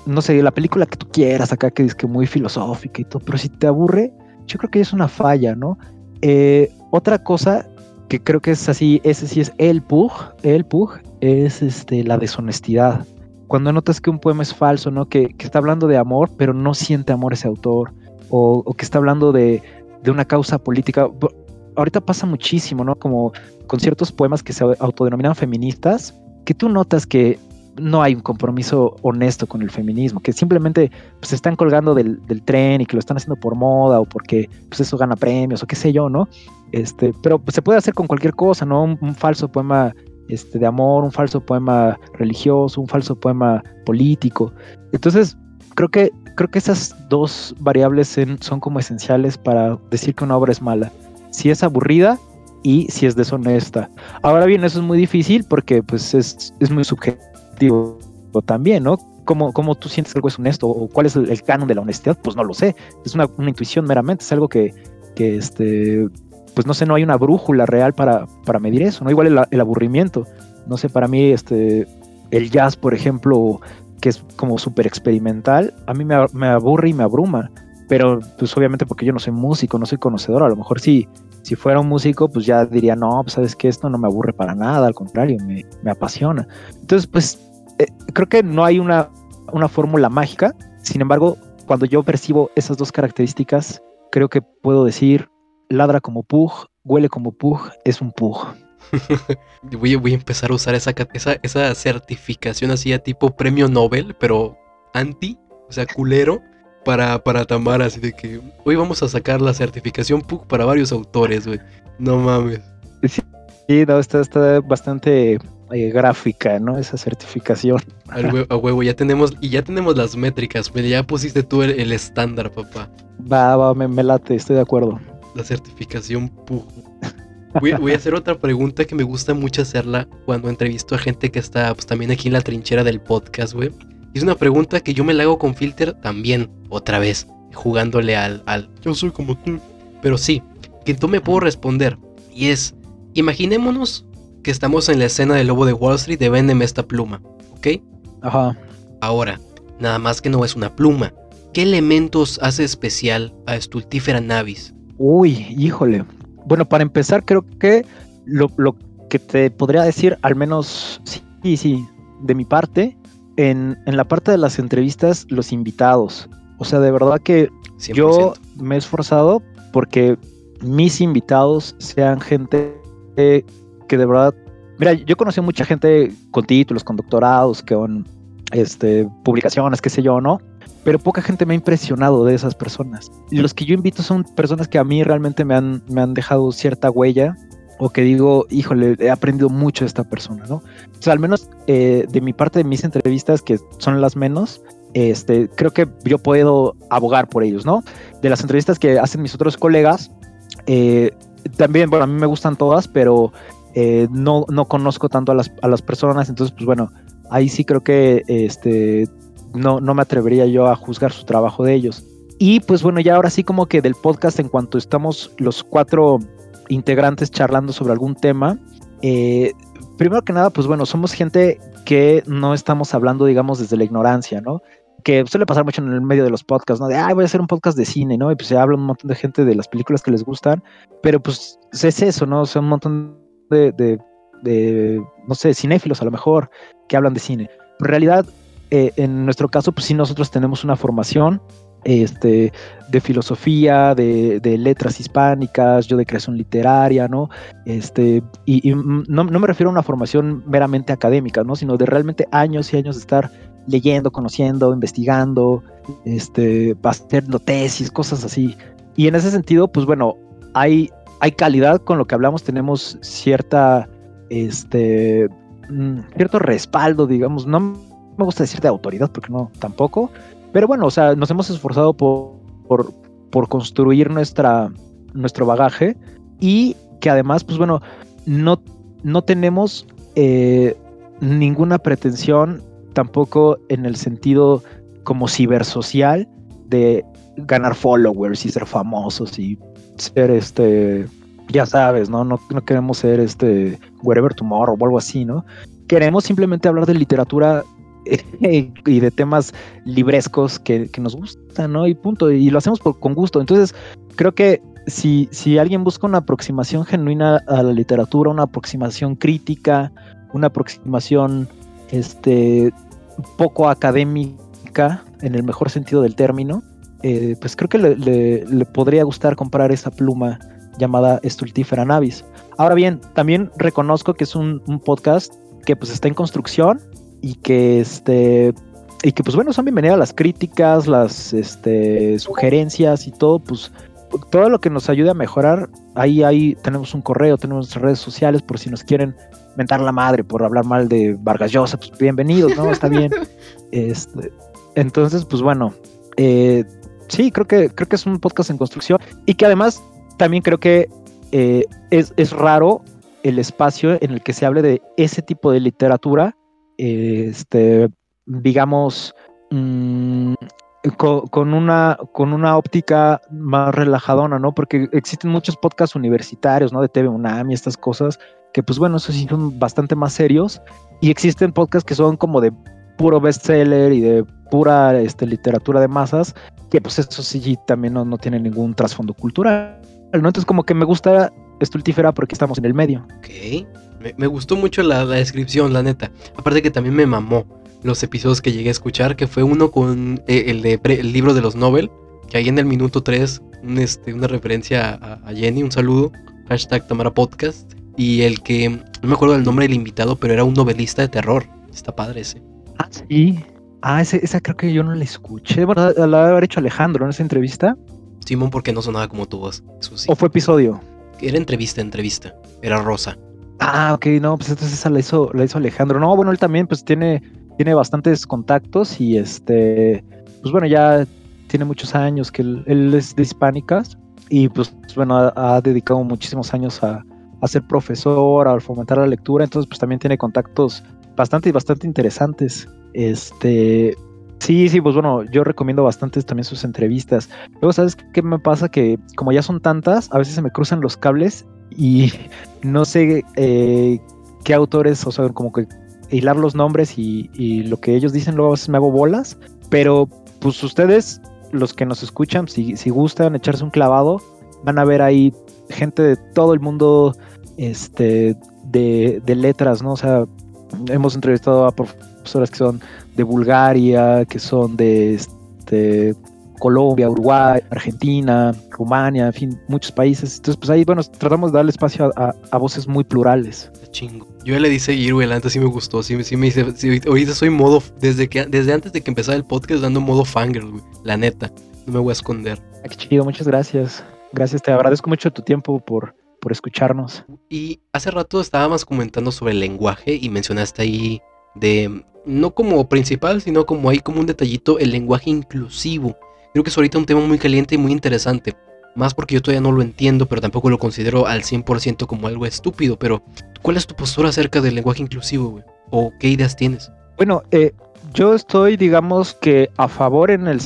no sé, la película que tú quieras acá, que es que muy filosófica y todo, pero si te aburre, yo creo que es una falla, ¿no? Eh, otra cosa que creo que es así, ese sí es el pug, el pug, es este, la deshonestidad. Cuando notas que un poema es falso, ¿no? Que, que está hablando de amor, pero no siente amor ese autor, o, o que está hablando de, de una causa política. Ahorita pasa muchísimo, ¿no? Como con ciertos poemas que se autodenominan feministas, que tú notas que no hay un compromiso honesto con el feminismo, que simplemente pues, se están colgando del, del tren y que lo están haciendo por moda o porque pues, eso gana premios o qué sé yo, ¿no? Este, pero pues, se puede hacer con cualquier cosa, ¿no? Un, falso poema este, de amor, un falso poema religioso, un falso poema político. Entonces, creo que, creo que esas dos variables son como esenciales para decir que una obra es mala. Si es aburrida y si es deshonesta. Ahora bien, eso es muy difícil porque pues es, es muy subjetivo también, ¿no? ¿Cómo, ¿Cómo tú sientes que algo es honesto o cuál es el, canon de la honestidad? Pues no lo sé. Es una, una intuición meramente, es algo que, que este, pues no sé, no hay una brújula real para, para medir eso, ¿no? Igual el, el aburrimiento. No sé, para mí, este, el jazz, por ejemplo, que es como súper experimental, a mí me, me, aburre y me abruma. Pero, pues obviamente porque yo no soy músico, no soy conocedor, a lo mejor sí, si fuera un músico, pues ya diría, no, pues sabes que esto no me aburre para nada, al contrario, me, me apasiona. Entonces, pues eh, creo que no hay una, una fórmula mágica, sin embargo, cuando yo percibo esas dos características, creo que puedo decir, ladra como pug, huele como pug, es un pug. voy, voy, a empezar a usar esa, esa, esa certificación así a tipo premio Nobel, pero anti, o sea, culero, para, para Tamara, así de que hoy vamos a sacar la certificación PUC para varios autores, güey. No mames. Sí, no, está, está bastante eh, gráfica, ¿no? Esa certificación. A huevo, ya tenemos, y ya tenemos las métricas, ya pusiste tú el, el estándar, papá. Va, va, me, me, late, estoy de acuerdo. La certificación PUC. Voy, voy, a hacer otra pregunta que me gusta mucho hacerla cuando entrevisto a gente que está pues, también aquí en la trinchera del podcast, güey. Es una pregunta que yo me la hago con Filter también, otra vez, jugándole al, al Yo soy como tú. Pero sí, que tú me puedo responder. Y es, imaginémonos que estamos en la escena del lobo de Wall Street de véndeme esta pluma, ¿ok? Ajá. Ahora, nada más que no es una pluma. ¿Qué elementos hace especial a Stultifera navis? Uy, híjole. Bueno, para empezar, creo que lo, lo, que te podría decir, al menos, sí, sí, de mi parte, en, en, la parte de las entrevistas, los invitados. O sea, de verdad que 100%. yo me he esforzado porque mis invitados sean gente que de verdad. Mira, yo conocí mucha gente con títulos, con doctorados, con este, publicaciones, qué sé yo, ¿no? Pero poca gente me ha impresionado de esas personas. Y los que yo invito son personas que a mí realmente me han, me han dejado cierta huella o que digo, híjole, he aprendido mucho de esta persona, ¿no? O sea, al menos eh, de mi parte de mis entrevistas, que son las menos, este, creo que yo puedo abogar por ellos, ¿no? De las entrevistas que hacen mis otros colegas, eh, también, bueno, a mí me gustan todas, pero eh, no, no conozco tanto a las, a las personas, entonces, pues bueno, ahí sí creo que este, no, no me atrevería yo a juzgar su trabajo de ellos. Y pues bueno, ya ahora sí como que del podcast, en cuanto estamos los cuatro integrantes charlando sobre algún tema, eh, primero que nada, pues bueno, somos gente que no estamos hablando, digamos, desde la ignorancia, ¿no? Que suele pasar mucho en el medio de los podcasts, ¿no? De, ay, voy a hacer un podcast de cine, ¿no? Y pues se habla un montón de gente de las películas que les gustan, pero pues es eso, ¿no? O sea, un montón de, de, no sé, cinéfilos a lo mejor, que hablan de cine. En realidad, eh, en nuestro caso, pues sí, nosotros tenemos una formación este, de filosofía, de, letras hispánicas, yo de creación literaria, ¿no? Este, y, no, no, me refiero a una formación meramente académica, ¿no? Sino de realmente años y años de estar leyendo, conociendo, investigando, este, haciendo tesis, cosas así. Y en ese sentido, pues bueno, hay, hay calidad con lo que hablamos, tenemos cierta, este, cierto respaldo, digamos, no me gusta decir de autoridad porque no, tampoco, pero bueno, o sea, nos hemos esforzado por, por, por construir nuestra, nuestro bagaje. Y que además, pues bueno, no, no tenemos eh, ninguna pretensión tampoco en el sentido como cibersocial de ganar followers y ser famosos y ser este, ya sabes, ¿no? No, no queremos ser este wherever tomorrow o algo así, ¿no? Queremos simplemente hablar de literatura y de temas librescos que, que, nos gustan, ¿no? Y punto. Y lo hacemos por, con gusto. Entonces, creo que si, si alguien busca una aproximación genuina a la literatura, una aproximación crítica, una aproximación este, poco académica, en el mejor sentido del término, eh, pues creo que le, le, le, podría gustar comprar esa pluma llamada Stultifera Navis. Ahora bien, también reconozco que es un, un podcast que pues está en construcción, y que este y que pues bueno son bienvenidas las críticas las este sugerencias y todo pues todo lo que nos ayude a mejorar ahí ahí tenemos un correo tenemos redes sociales por si nos quieren mentar la madre por hablar mal de Vargas Llosa pues bienvenidos no está bien este entonces pues bueno eh, sí creo que creo que es un podcast en construcción y que además también creo que eh, es, es raro el espacio en el que se hable de ese tipo de literatura este, digamos, mmm, con, una, con una óptica más relajadona, ¿no? Porque existen muchos podcasts universitarios, ¿no? De TV UNAM y estas cosas, que pues bueno, esos sí son bastante más serios. Y existen podcasts que son como de puro bestseller y de pura este, literatura de masas, que pues eso sí también no, no tiene ningún trasfondo cultural, ¿no? Entonces como que me gusta Estultífera porque estamos en el medio. Ok, me, gustó mucho la, la, descripción, la neta. Aparte que también me mamó los episodios que llegué a escuchar, que fue uno con eh, el, de el libro de los Nobel, que ahí en el minuto 3, un, este, una referencia a, Jenny, un saludo, hashtag Tamara Podcast, y el que, no me acuerdo del nombre del invitado, pero era un novelista de terror. Está padre ese. Ah, sí. Ah, ese, esa creo que yo no la escuché. Bueno, la haber hecho Alejandro en esa entrevista. Simón, porque no sonaba como tu voz. ¿O fue episodio? Era entrevista, entrevista. Era Rosa. Ah, ok, no, pues entonces esa la hizo, la hizo Alejandro. No, bueno, él también pues tiene, tiene bastantes contactos y este, pues bueno, ya tiene muchos años que él, es de hispánicas y pues bueno, ha, dedicado muchísimos años a, a, ser profesor, a fomentar la lectura, entonces pues también tiene contactos bastante, bastante interesantes. Este, sí, sí, pues bueno, yo recomiendo bastante también sus entrevistas. Luego, ¿sabes qué me pasa? Que como ya son tantas, a veces se me cruzan los cables y no sé eh, qué autores, o sea, como que hilar los nombres y, lo que ellos dicen, luego a veces me hago bolas, pero pues ustedes, los que nos escuchan, si, si gustan echarse un clavado, van a ver ahí gente de todo el mundo este, de, de letras, ¿no? O sea, hemos entrevistado a profesoras que son de Bulgaria, que son de este, Colombia, Uruguay, Argentina, Rumania, en fin, muchos países. Entonces, pues ahí, bueno, tratamos de darle espacio a, voces muy plurales. Chingo. Yo le di seguir, güey, antes sí me gustó, sí, sí me dice, sí, ahorita soy modo, desde que, desde antes de que empezara el podcast, dando modo fangirl, güey, la neta, no me voy a esconder. Ah, qué chido, muchas gracias. Gracias, te agradezco mucho tu tiempo por, por escucharnos. Y hace rato estábamos comentando sobre el lenguaje y mencionaste ahí de, no como principal, sino como ahí como un detallito, el lenguaje inclusivo. Creo que es ahorita un tema muy caliente y muy interesante. Más porque yo todavía no lo entiendo, pero tampoco lo considero al 100% como algo estúpido. Pero, ¿cuál es tu postura acerca del lenguaje inclusivo, güey? ¿O qué ideas tienes? Bueno, eh, yo estoy, digamos que a favor en el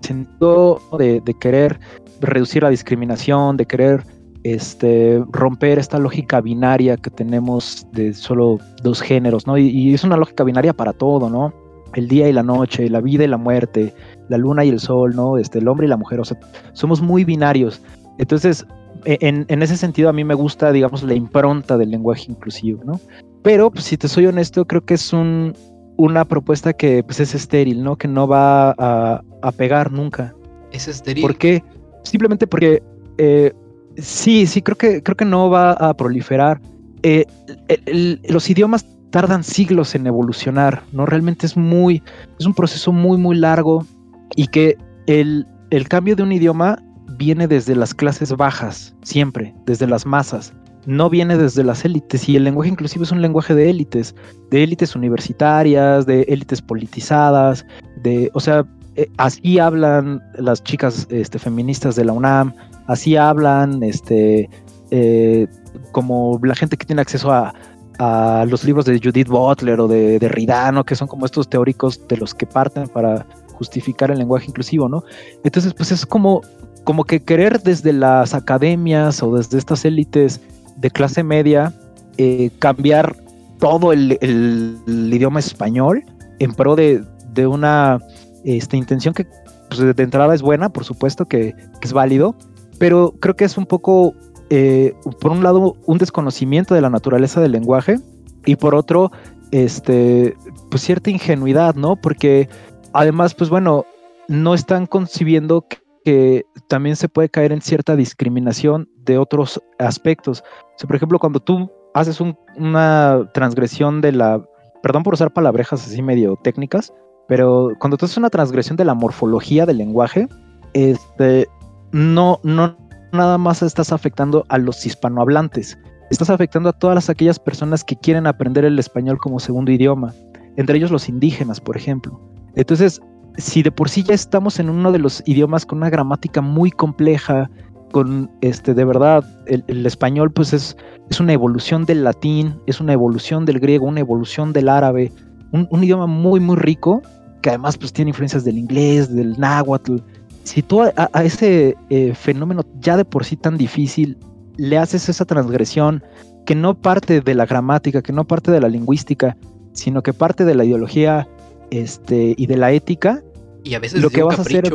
sentido de, querer reducir la discriminación, de querer este, romper esta lógica binaria que tenemos de solo dos géneros, ¿no? Y, y, es una lógica binaria para todo, ¿no? El día y la noche, la vida y la muerte, la luna y el sol, ¿no? Este, el hombre y la mujer, o sea, somos muy binarios. Entonces, e, en, ese sentido a mí me gusta, digamos, la impronta del lenguaje inclusivo, ¿no? Pero, pues, si te soy honesto, creo que es un, una propuesta que pues, es estéril, ¿no? Que no va a, pegar nunca. ¿Es estéril? ¿Por qué? Simplemente porque eh, sí, sí, creo que, creo que no va a proliferar. Eh, los idiomas tardan siglos en evolucionar, ¿no? Realmente es muy, es un proceso muy, muy largo y que el, cambio de un idioma viene desde las clases bajas, siempre, desde las masas. No viene desde las élites y el lenguaje inclusivo es un lenguaje de élites, de élites universitarias, de élites politizadas, de, o sea, eh, así hablan las chicas este, feministas de la UNAM, así hablan este, eh, como la gente que tiene acceso a, los libros de Judith Butler o de, de Ridano, que son como estos teóricos de los que parten para justificar el lenguaje inclusivo, ¿no? Entonces, pues es como, como que querer desde las academias o desde estas élites de clase media eh, cambiar todo el, idioma español en pro de, una este, intención que pues, de entrada es buena, por supuesto que, es válido, pero creo que es un poco, eh, por un lado, un desconocimiento de la naturaleza del lenguaje y por otro, este, pues cierta ingenuidad, ¿no? Porque Además, pues bueno, no están concibiendo que, también se puede caer en cierta discriminación de otros aspectos. Por ejemplo, cuando tú haces una transgresión de la, perdón por usar palabrejas así medio técnicas, pero cuando tú haces una transgresión de la morfología del lenguaje, este, no, no nada más estás afectando a los hispanohablantes, estás afectando a todas aquellas personas que quieren aprender el español como segundo idioma, entre ellos los indígenas, por ejemplo. Entonces, si de por sí ya estamos en uno de los idiomas con una gramática muy compleja, con este, de verdad, el, español pues es, es, una evolución del latín, es una evolución del griego, una evolución del árabe, un, idioma muy, muy rico que además pues tiene influencias del inglés, del náhuatl. Si tú a, ese eh, fenómeno ya de por sí tan difícil le haces esa transgresión que no parte de la gramática, que no parte de la lingüística, sino que parte de la ideología este, y de la ética. Y a veces lo que vas a hacer.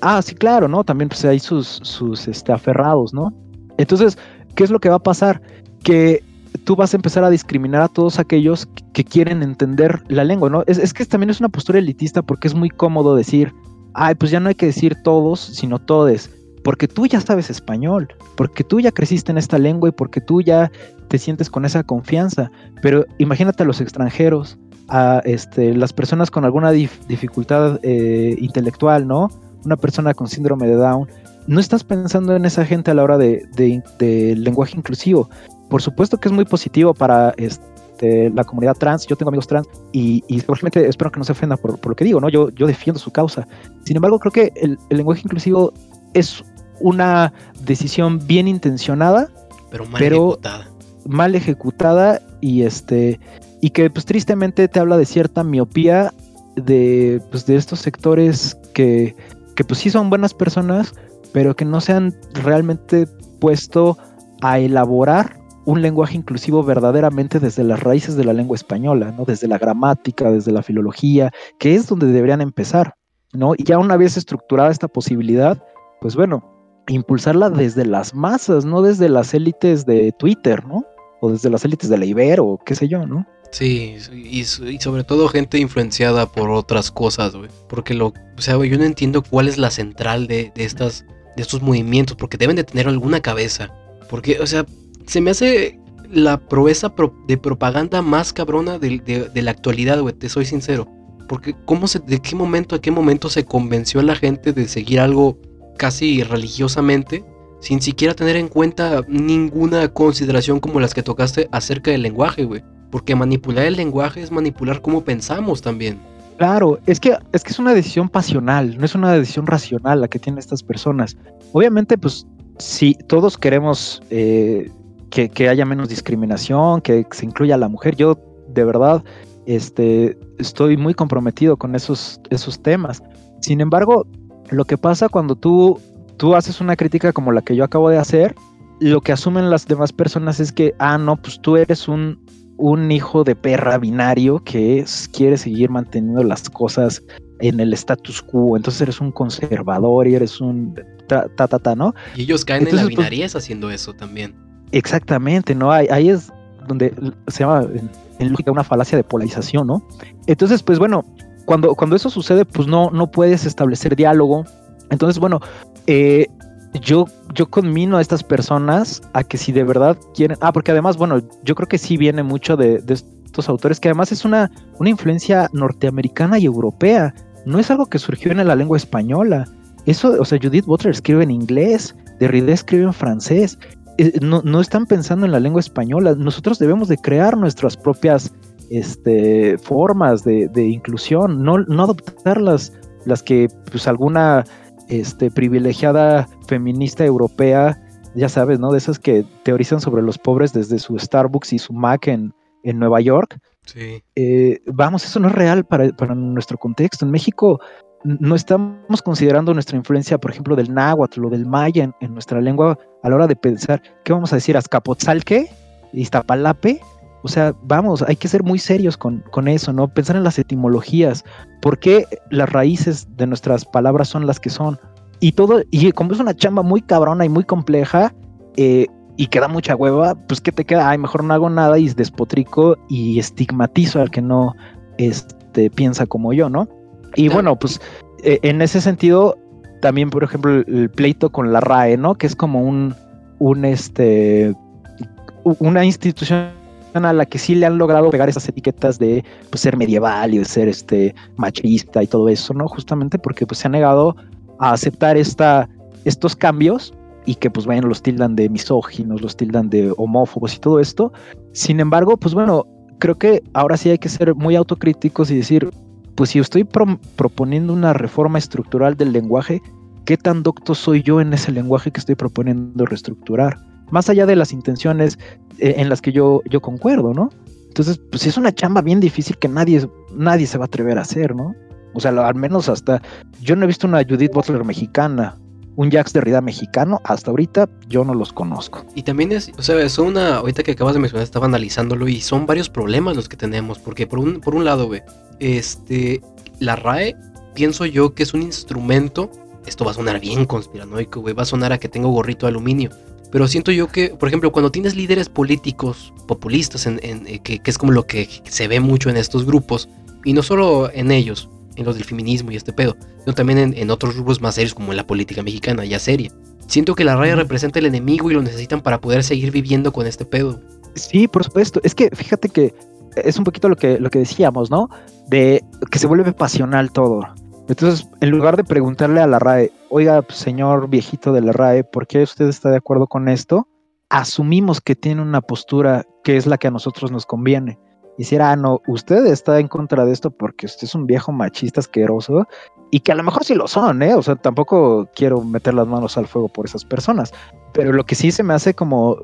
Ah, sí, claro, ¿no? También pues hay sus, sus este, aferrados, ¿no? Entonces, ¿qué es lo que va a pasar? Que tú vas a empezar a discriminar a todos aquellos que quieren entender la lengua, ¿no? Es, es, que también es una postura elitista porque es muy cómodo decir, ay, pues ya no hay que decir todos, sino todes, porque tú ya sabes español, porque tú ya creciste en esta lengua y porque tú ya te sientes con esa confianza. Pero imagínate a los extranjeros, a este, las personas con alguna dificultad eh, intelectual, ¿no? Una persona con síndrome de Down. No estás pensando en esa gente a la hora de, lenguaje inclusivo. Por supuesto que es muy positivo para la comunidad trans. Yo tengo amigos trans y, y espero que no se ofenda por, lo que digo, ¿no? Yo, yo defiendo su causa. Sin embargo, creo que el, el lenguaje inclusivo es una decisión bien intencionada, pero mal ejecutada. Mal ejecutada y este y que pues tristemente te habla de cierta miopía de, pues, de estos sectores que, que pues sí son buenas personas, pero que no se han realmente puesto a elaborar un lenguaje inclusivo verdaderamente desde las raíces de la lengua española, ¿no? Desde la gramática, desde la filología, que es donde deberían empezar, ¿no? Y ya una vez estructurada esta posibilidad, pues bueno, impulsarla desde las masas, no desde las élites de Twitter, ¿no? O desde las élites de la Ibero, o qué sé yo, ¿no? Sí, y, sobre todo gente influenciada por otras cosas, güey. Porque lo, o sea, yo no entiendo cuál es la central de, estas, de estos movimientos, porque deben de tener alguna cabeza. Porque, o sea, se me hace la proeza de propaganda más cabrona de, la actualidad, güey, te soy sincero. Porque, ¿cómo se, ¿de qué momento a qué momento se convenció a la gente de seguir algo casi religiosamente, sin siquiera tener en cuenta ninguna consideración como las que tocaste acerca del lenguaje, güey. Porque manipular el lenguaje es manipular cómo pensamos también. Claro, es que, es que es una decisión pasional, no es una decisión racional la que tienen estas personas. Obviamente, pues, si todos queremos eh, que, haya menos discriminación, que se incluya a la mujer, yo de verdad este, estoy muy comprometido con esos, esos temas. Sin embargo, lo que pasa cuando tú, tú haces una crítica como la que yo acabo de hacer, lo que asumen las demás personas es que, ah, no, pues tú eres un, un hijo de perra binario que quiere seguir manteniendo las cosas en el status quo, entonces eres un conservador y eres un ta ta ta, ¿no? Y ellos caen en la pues, binariez haciendo eso también. Exactamente, ¿no? Ahí, ahí es donde se llama en, lógica una falacia de polarización, ¿no? Entonces, pues bueno, cuando, cuando eso sucede, pues no, no puedes establecer diálogo. Entonces, bueno, eh, yo, yo conmino a estas personas a que si de verdad quieren. Ah, porque además, bueno, yo creo que sí viene mucho de, estos autores, que además es una, una influencia norteamericana y europea. No es algo que surgió en la lengua española. Eso, o sea, Judith Butler escribe en inglés, Derrida escribe en francés. Eh, no, no, están pensando en la lengua española. Nosotros debemos de crear nuestras propias este, formas de, inclusión, no, no adoptar las, las que pues alguna este, privilegiada feminista europea, ya sabes, ¿no? De esas que teorizan sobre los pobres desde su Starbucks y su Mac en, en Nueva York. Sí. Eh, vamos, eso no es real para, para, nuestro contexto. En México no estamos considerando nuestra influencia, por ejemplo, del náhuatl o del maya en, en nuestra lengua a la hora de pensar, ¿qué vamos a decir? ¿Azcapotzalque? ¿Iztapalape? O sea, vamos, hay que ser muy serios con, eso, ¿no? Pensar en las etimologías, por qué las raíces de nuestras palabras son las que son. Y todo, y como es una chamba muy cabrona y muy compleja, eh, y queda mucha hueva, pues ¿qué te queda? Ay, mejor no hago nada y despotrico y estigmatizo al que no este, piensa como yo, ¿no? Y bueno, pues eh, en ese sentido, también, por ejemplo, el, pleito con la RAE, ¿no? Que es como un, un este, una institución a la que sí le han logrado pegar esas etiquetas de pues, ser medieval y de ser este machista y todo eso, ¿no? Justamente porque pues, se ha negado a aceptar esta, estos cambios y que pues bueno, los tildan de misóginos, los tildan de homófobos y todo esto. Sin embargo, pues bueno, creo que ahora sí hay que ser muy autocríticos y decir, pues si estoy proponiendo una reforma estructural del lenguaje, ¿qué tan docto soy yo en ese lenguaje que estoy proponiendo reestructurar? Más allá de las intenciones eh, en las que yo, yo concuerdo, ¿no? Entonces, pues es una chamba bien difícil que nadie, nadie se va a atrever a hacer, ¿no? O sea, al menos hasta yo no he visto una Judith Butler mexicana, un Jax Derrida mexicano, hasta ahorita yo no los conozco. Y también es, o sea, es una, ahorita que acabas de mencionar, estaba analizándolo y son varios problemas los que tenemos, porque por un, por un lado, güey, este, la RAE, pienso yo que es un instrumento, esto va a sonar bien conspiranoico, güey, va a sonar a que tengo gorrito de aluminio, pero siento yo que, por ejemplo, cuando tienes líderes políticos populistas, en, eh, que, es como lo que se ve mucho en estos grupos, y no solo en ellos, en los del feminismo y este pedo, sino también en, otros grupos más serios como en la política mexicana, ya seria. Siento que la raya representa el enemigo y lo necesitan para poder seguir viviendo con este pedo. Sí, por supuesto. Es que fíjate que es un poquito lo que, lo que decíamos, ¿no? De que se vuelve pasional todo. Entonces, en lugar de preguntarle a la RAE, oiga, señor viejito de la RAE, ¿por qué usted está de acuerdo con esto? Asumimos que tiene una postura que es la que a nosotros nos conviene. Y era, ah, no, usted está en contra de esto porque usted es un viejo machista asqueroso y que a lo mejor sí lo son, ¿eh? O sea, tampoco quiero meter las manos al fuego por esas personas. Pero lo que sí se me hace como,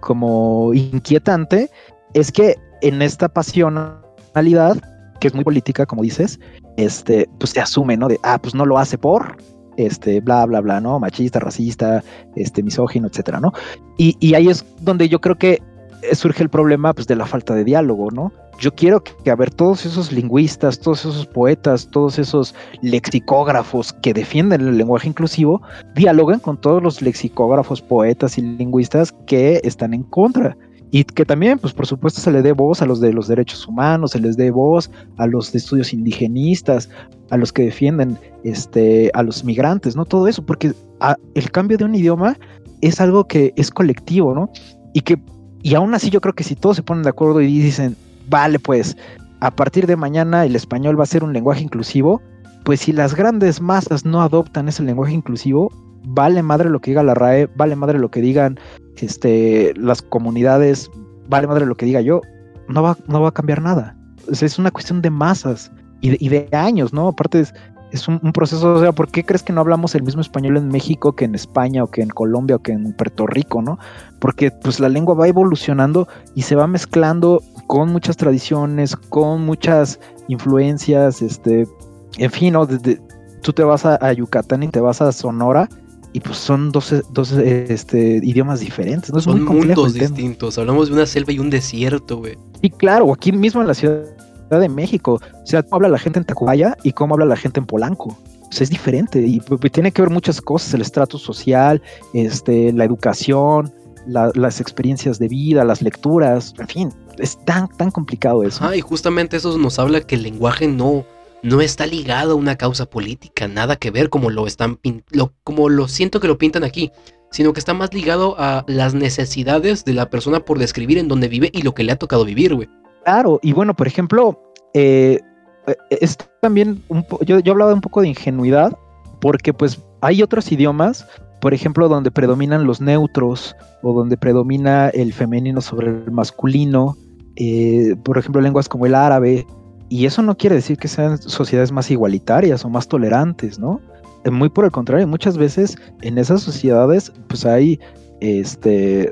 como inquietante es que en esta pasionalidad, que es muy política, como dices, este, pues se asume, ¿no? De, ah, pues no lo hace por, este, bla, bla, bla, ¿no? Machista, racista, este, misógino, etcétera, ¿no? Y, ahí es donde yo creo que surge el problema, pues, de la falta de diálogo, ¿no? Yo quiero que, a ver, todos esos lingüistas, todos esos poetas, todos esos lexicógrafos que defienden el lenguaje inclusivo, dialoguen con todos los lexicógrafos, poetas y lingüistas que están en contra y que también, pues por supuesto, se le dé voz a los de los derechos humanos, se les dé voz a los de estudios indigenistas, a los que defienden este, a los migrantes, ¿no? Todo eso, porque el cambio de un idioma es algo que es colectivo, ¿no? Y que, y aún así yo creo que si todos se ponen de acuerdo y dicen, vale, pues a partir de mañana el español va a ser un lenguaje inclusivo, pues si las grandes masas no adoptan ese lenguaje inclusivo, vale madre lo que diga la RAE, vale madre lo que digan este, las comunidades, vale madre lo que diga yo, no va, no va a cambiar nada. es una cuestión de masas y de, años, ¿no? Aparte es, es un, proceso, o sea, ¿por qué crees que no hablamos el mismo español en México que en España o que en Colombia o que en Puerto Rico, ¿no? Porque pues la lengua va evolucionando y se va mezclando con muchas tradiciones, con muchas influencias, este, en fin, ¿no? tú te vas a, a Yucatán y te vas a Sonora y pues son dos, dos este, idiomas diferentes. ¿no? son mundos distintos. Hablamos de una selva y un desierto, güey. Y claro, aquí mismo en la Ciudad de México. O sea, cómo habla la gente en Tacubaya y cómo habla la gente en Polanco. O sea, es diferente y pues, pues, tiene que ver muchas cosas, el estrato social, este, la educación, las experiencias de vida, las lecturas, en fin, es tan, tan complicado eso. Ah, y justamente eso nos habla que el lenguaje no, no está ligado a una causa política, nada que ver como lo están como lo siento que lo pintan aquí, sino que está más ligado a las necesidades de la persona por describir en dónde vive y lo que le ha tocado vivir, güey. Claro, y bueno, por ejemplo, eh, eh, es también un yo, yo hablaba un poco de ingenuidad, porque pues hay otros idiomas, por ejemplo, donde predominan los neutros o donde predomina el femenino sobre el masculino, eh, por ejemplo, lenguas como el árabe, y eso no quiere decir que sean sociedades más igualitarias o más tolerantes, ¿no? Muy por el contrario, muchas veces en esas sociedades pues hay este,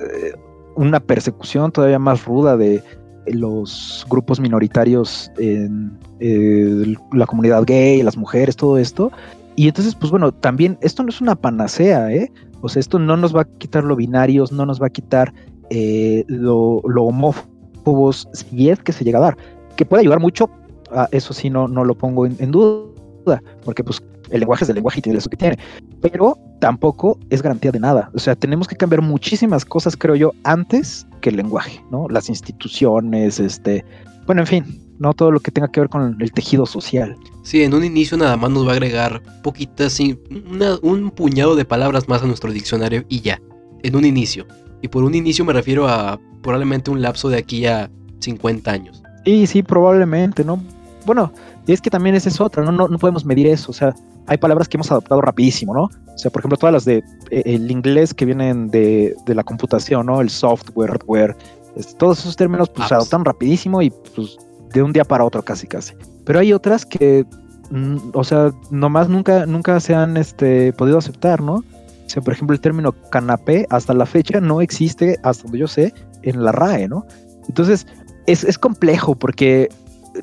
una persecución todavía más ruda de los grupos minoritarios en eh, la comunidad gay, las mujeres, todo esto. Y entonces, pues bueno, también esto no es una panacea, ¿eh? O sea, esto no nos va a quitar lo binarios, no nos va a quitar eh, lo, lo homófobos, si es que se llega a dar. Que puede ayudar mucho, Ah, eso sí no, no lo pongo en, duda, porque pues el lenguaje es el lenguaje y tiene eso que tiene, pero tampoco es garantía de nada. O sea, tenemos que cambiar muchísimas cosas, creo yo, antes que el lenguaje, ¿no? Las instituciones, este, bueno, en fin, no todo lo que tenga que ver con el tejido social. Sí, en un inicio nada más nos va a agregar poquitas, un puñado de palabras más a nuestro diccionario y ya, en un inicio. Y por un inicio me refiero a probablemente un lapso de aquí a 50 años. Sí, sí, probablemente, ¿no? Bueno, es que también esa es otra, ¿no? No, podemos medir eso, o sea, hay palabras que hemos adoptado rapidísimo, ¿no? O sea, por ejemplo, todas las de eh, el inglés que vienen de, la computación, ¿no? El software, hardware, todos esos términos pues se adoptan rapidísimo y pues de un día para otro casi casi. Pero hay otras que, mm, o sea, nomás nunca, nunca se han este, podido aceptar, ¿no? O sea, por ejemplo, el término canapé hasta la fecha no existe, hasta donde yo sé, en la RAE, ¿no? Entonces, es, es complejo porque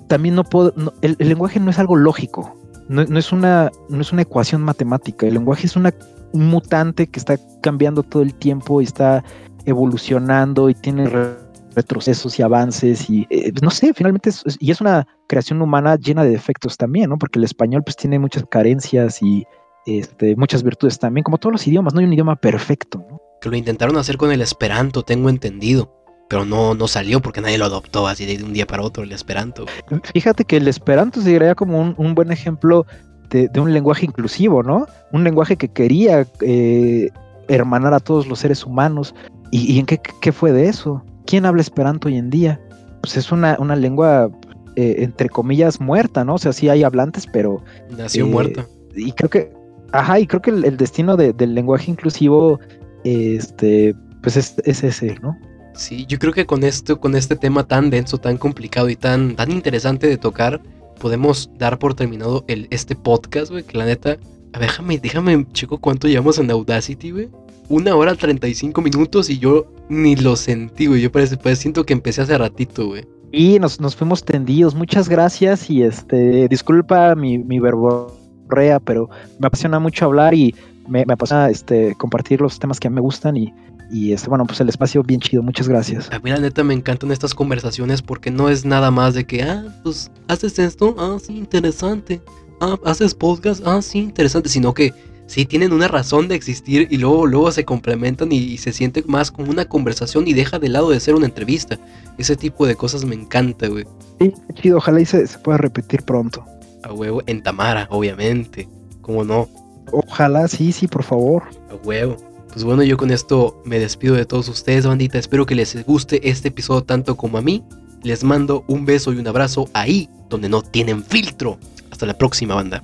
también no puedo, el, lenguaje no es algo lógico. no, es una, no es una ecuación matemática. El lenguaje es una, un mutante que está cambiando todo el tiempo y está evolucionando y tiene re- retrocesos y avances y eh, no sé, finalmente y es una creación humana llena de defectos también, ¿no? Porque el español pues tiene muchas carencias y este, muchas virtudes también, como todos los idiomas, no hay un idioma perfecto. Que lo intentaron hacer con el Esperanto, tengo entendido. Pero no, no salió porque nadie lo adoptó así de un día para otro, el Esperanto. Fíjate que el esperanto sería como un, un buen ejemplo de, de un lenguaje inclusivo, ¿no? Un lenguaje que quería eh, hermanar a todos los seres humanos. ¿Y, y en qué, qué fue de eso? ¿Quién habla esperanto hoy en día? Pues es una, una lengua, eh, entre comillas, muerta, ¿no? O sea, sí hay hablantes, pero... Nació Eh, muerta. Y creo que... Ajá, y creo que el, el destino de- del lenguaje inclusivo, este, pues es, es ese, ¿no? Sí, yo creo que con esto, con este tema tan denso, tan complicado y tan, tan interesante de tocar, podemos dar por terminado el, este podcast, güey. Que la neta. A ver, déjame, déjame, chico, cuánto llevamos en Audacity, güey. Una hora 35 minutos y yo ni lo sentí, güey. Yo parece, pues siento que empecé hace ratito, güey. Y nos, nos fuimos tendidos. Muchas gracias y este, disculpa mi, mi verborrea, pero me apasiona mucho hablar y me, me apasiona este, compartir los temas que a mí me gustan y, y este, bueno, pues el espacio bien chido. Muchas gracias. A mí la neta me encantan estas conversaciones porque no es nada más de que, ah, pues, haces esto, ah, sí, interesante. Ah, haces podcast, ah, sí, interesante. Sino que sí tienen una razón de existir y luego, luego se complementan y, y se siente más como una conversación y deja de lado de ser una entrevista. Ese tipo de cosas me encanta, güey. Sí, chido. Ojalá y se, se pueda repetir pronto. A huevo, en Tamara, obviamente. ¿Cómo no? Ojalá, sí, sí, por favor. A huevo. Pues bueno, yo con esto me despido de todos ustedes, bandita. Espero que les guste este episodio tanto como a mí. Les mando un beso y un abrazo ahí donde no tienen filtro. Hasta la próxima, banda.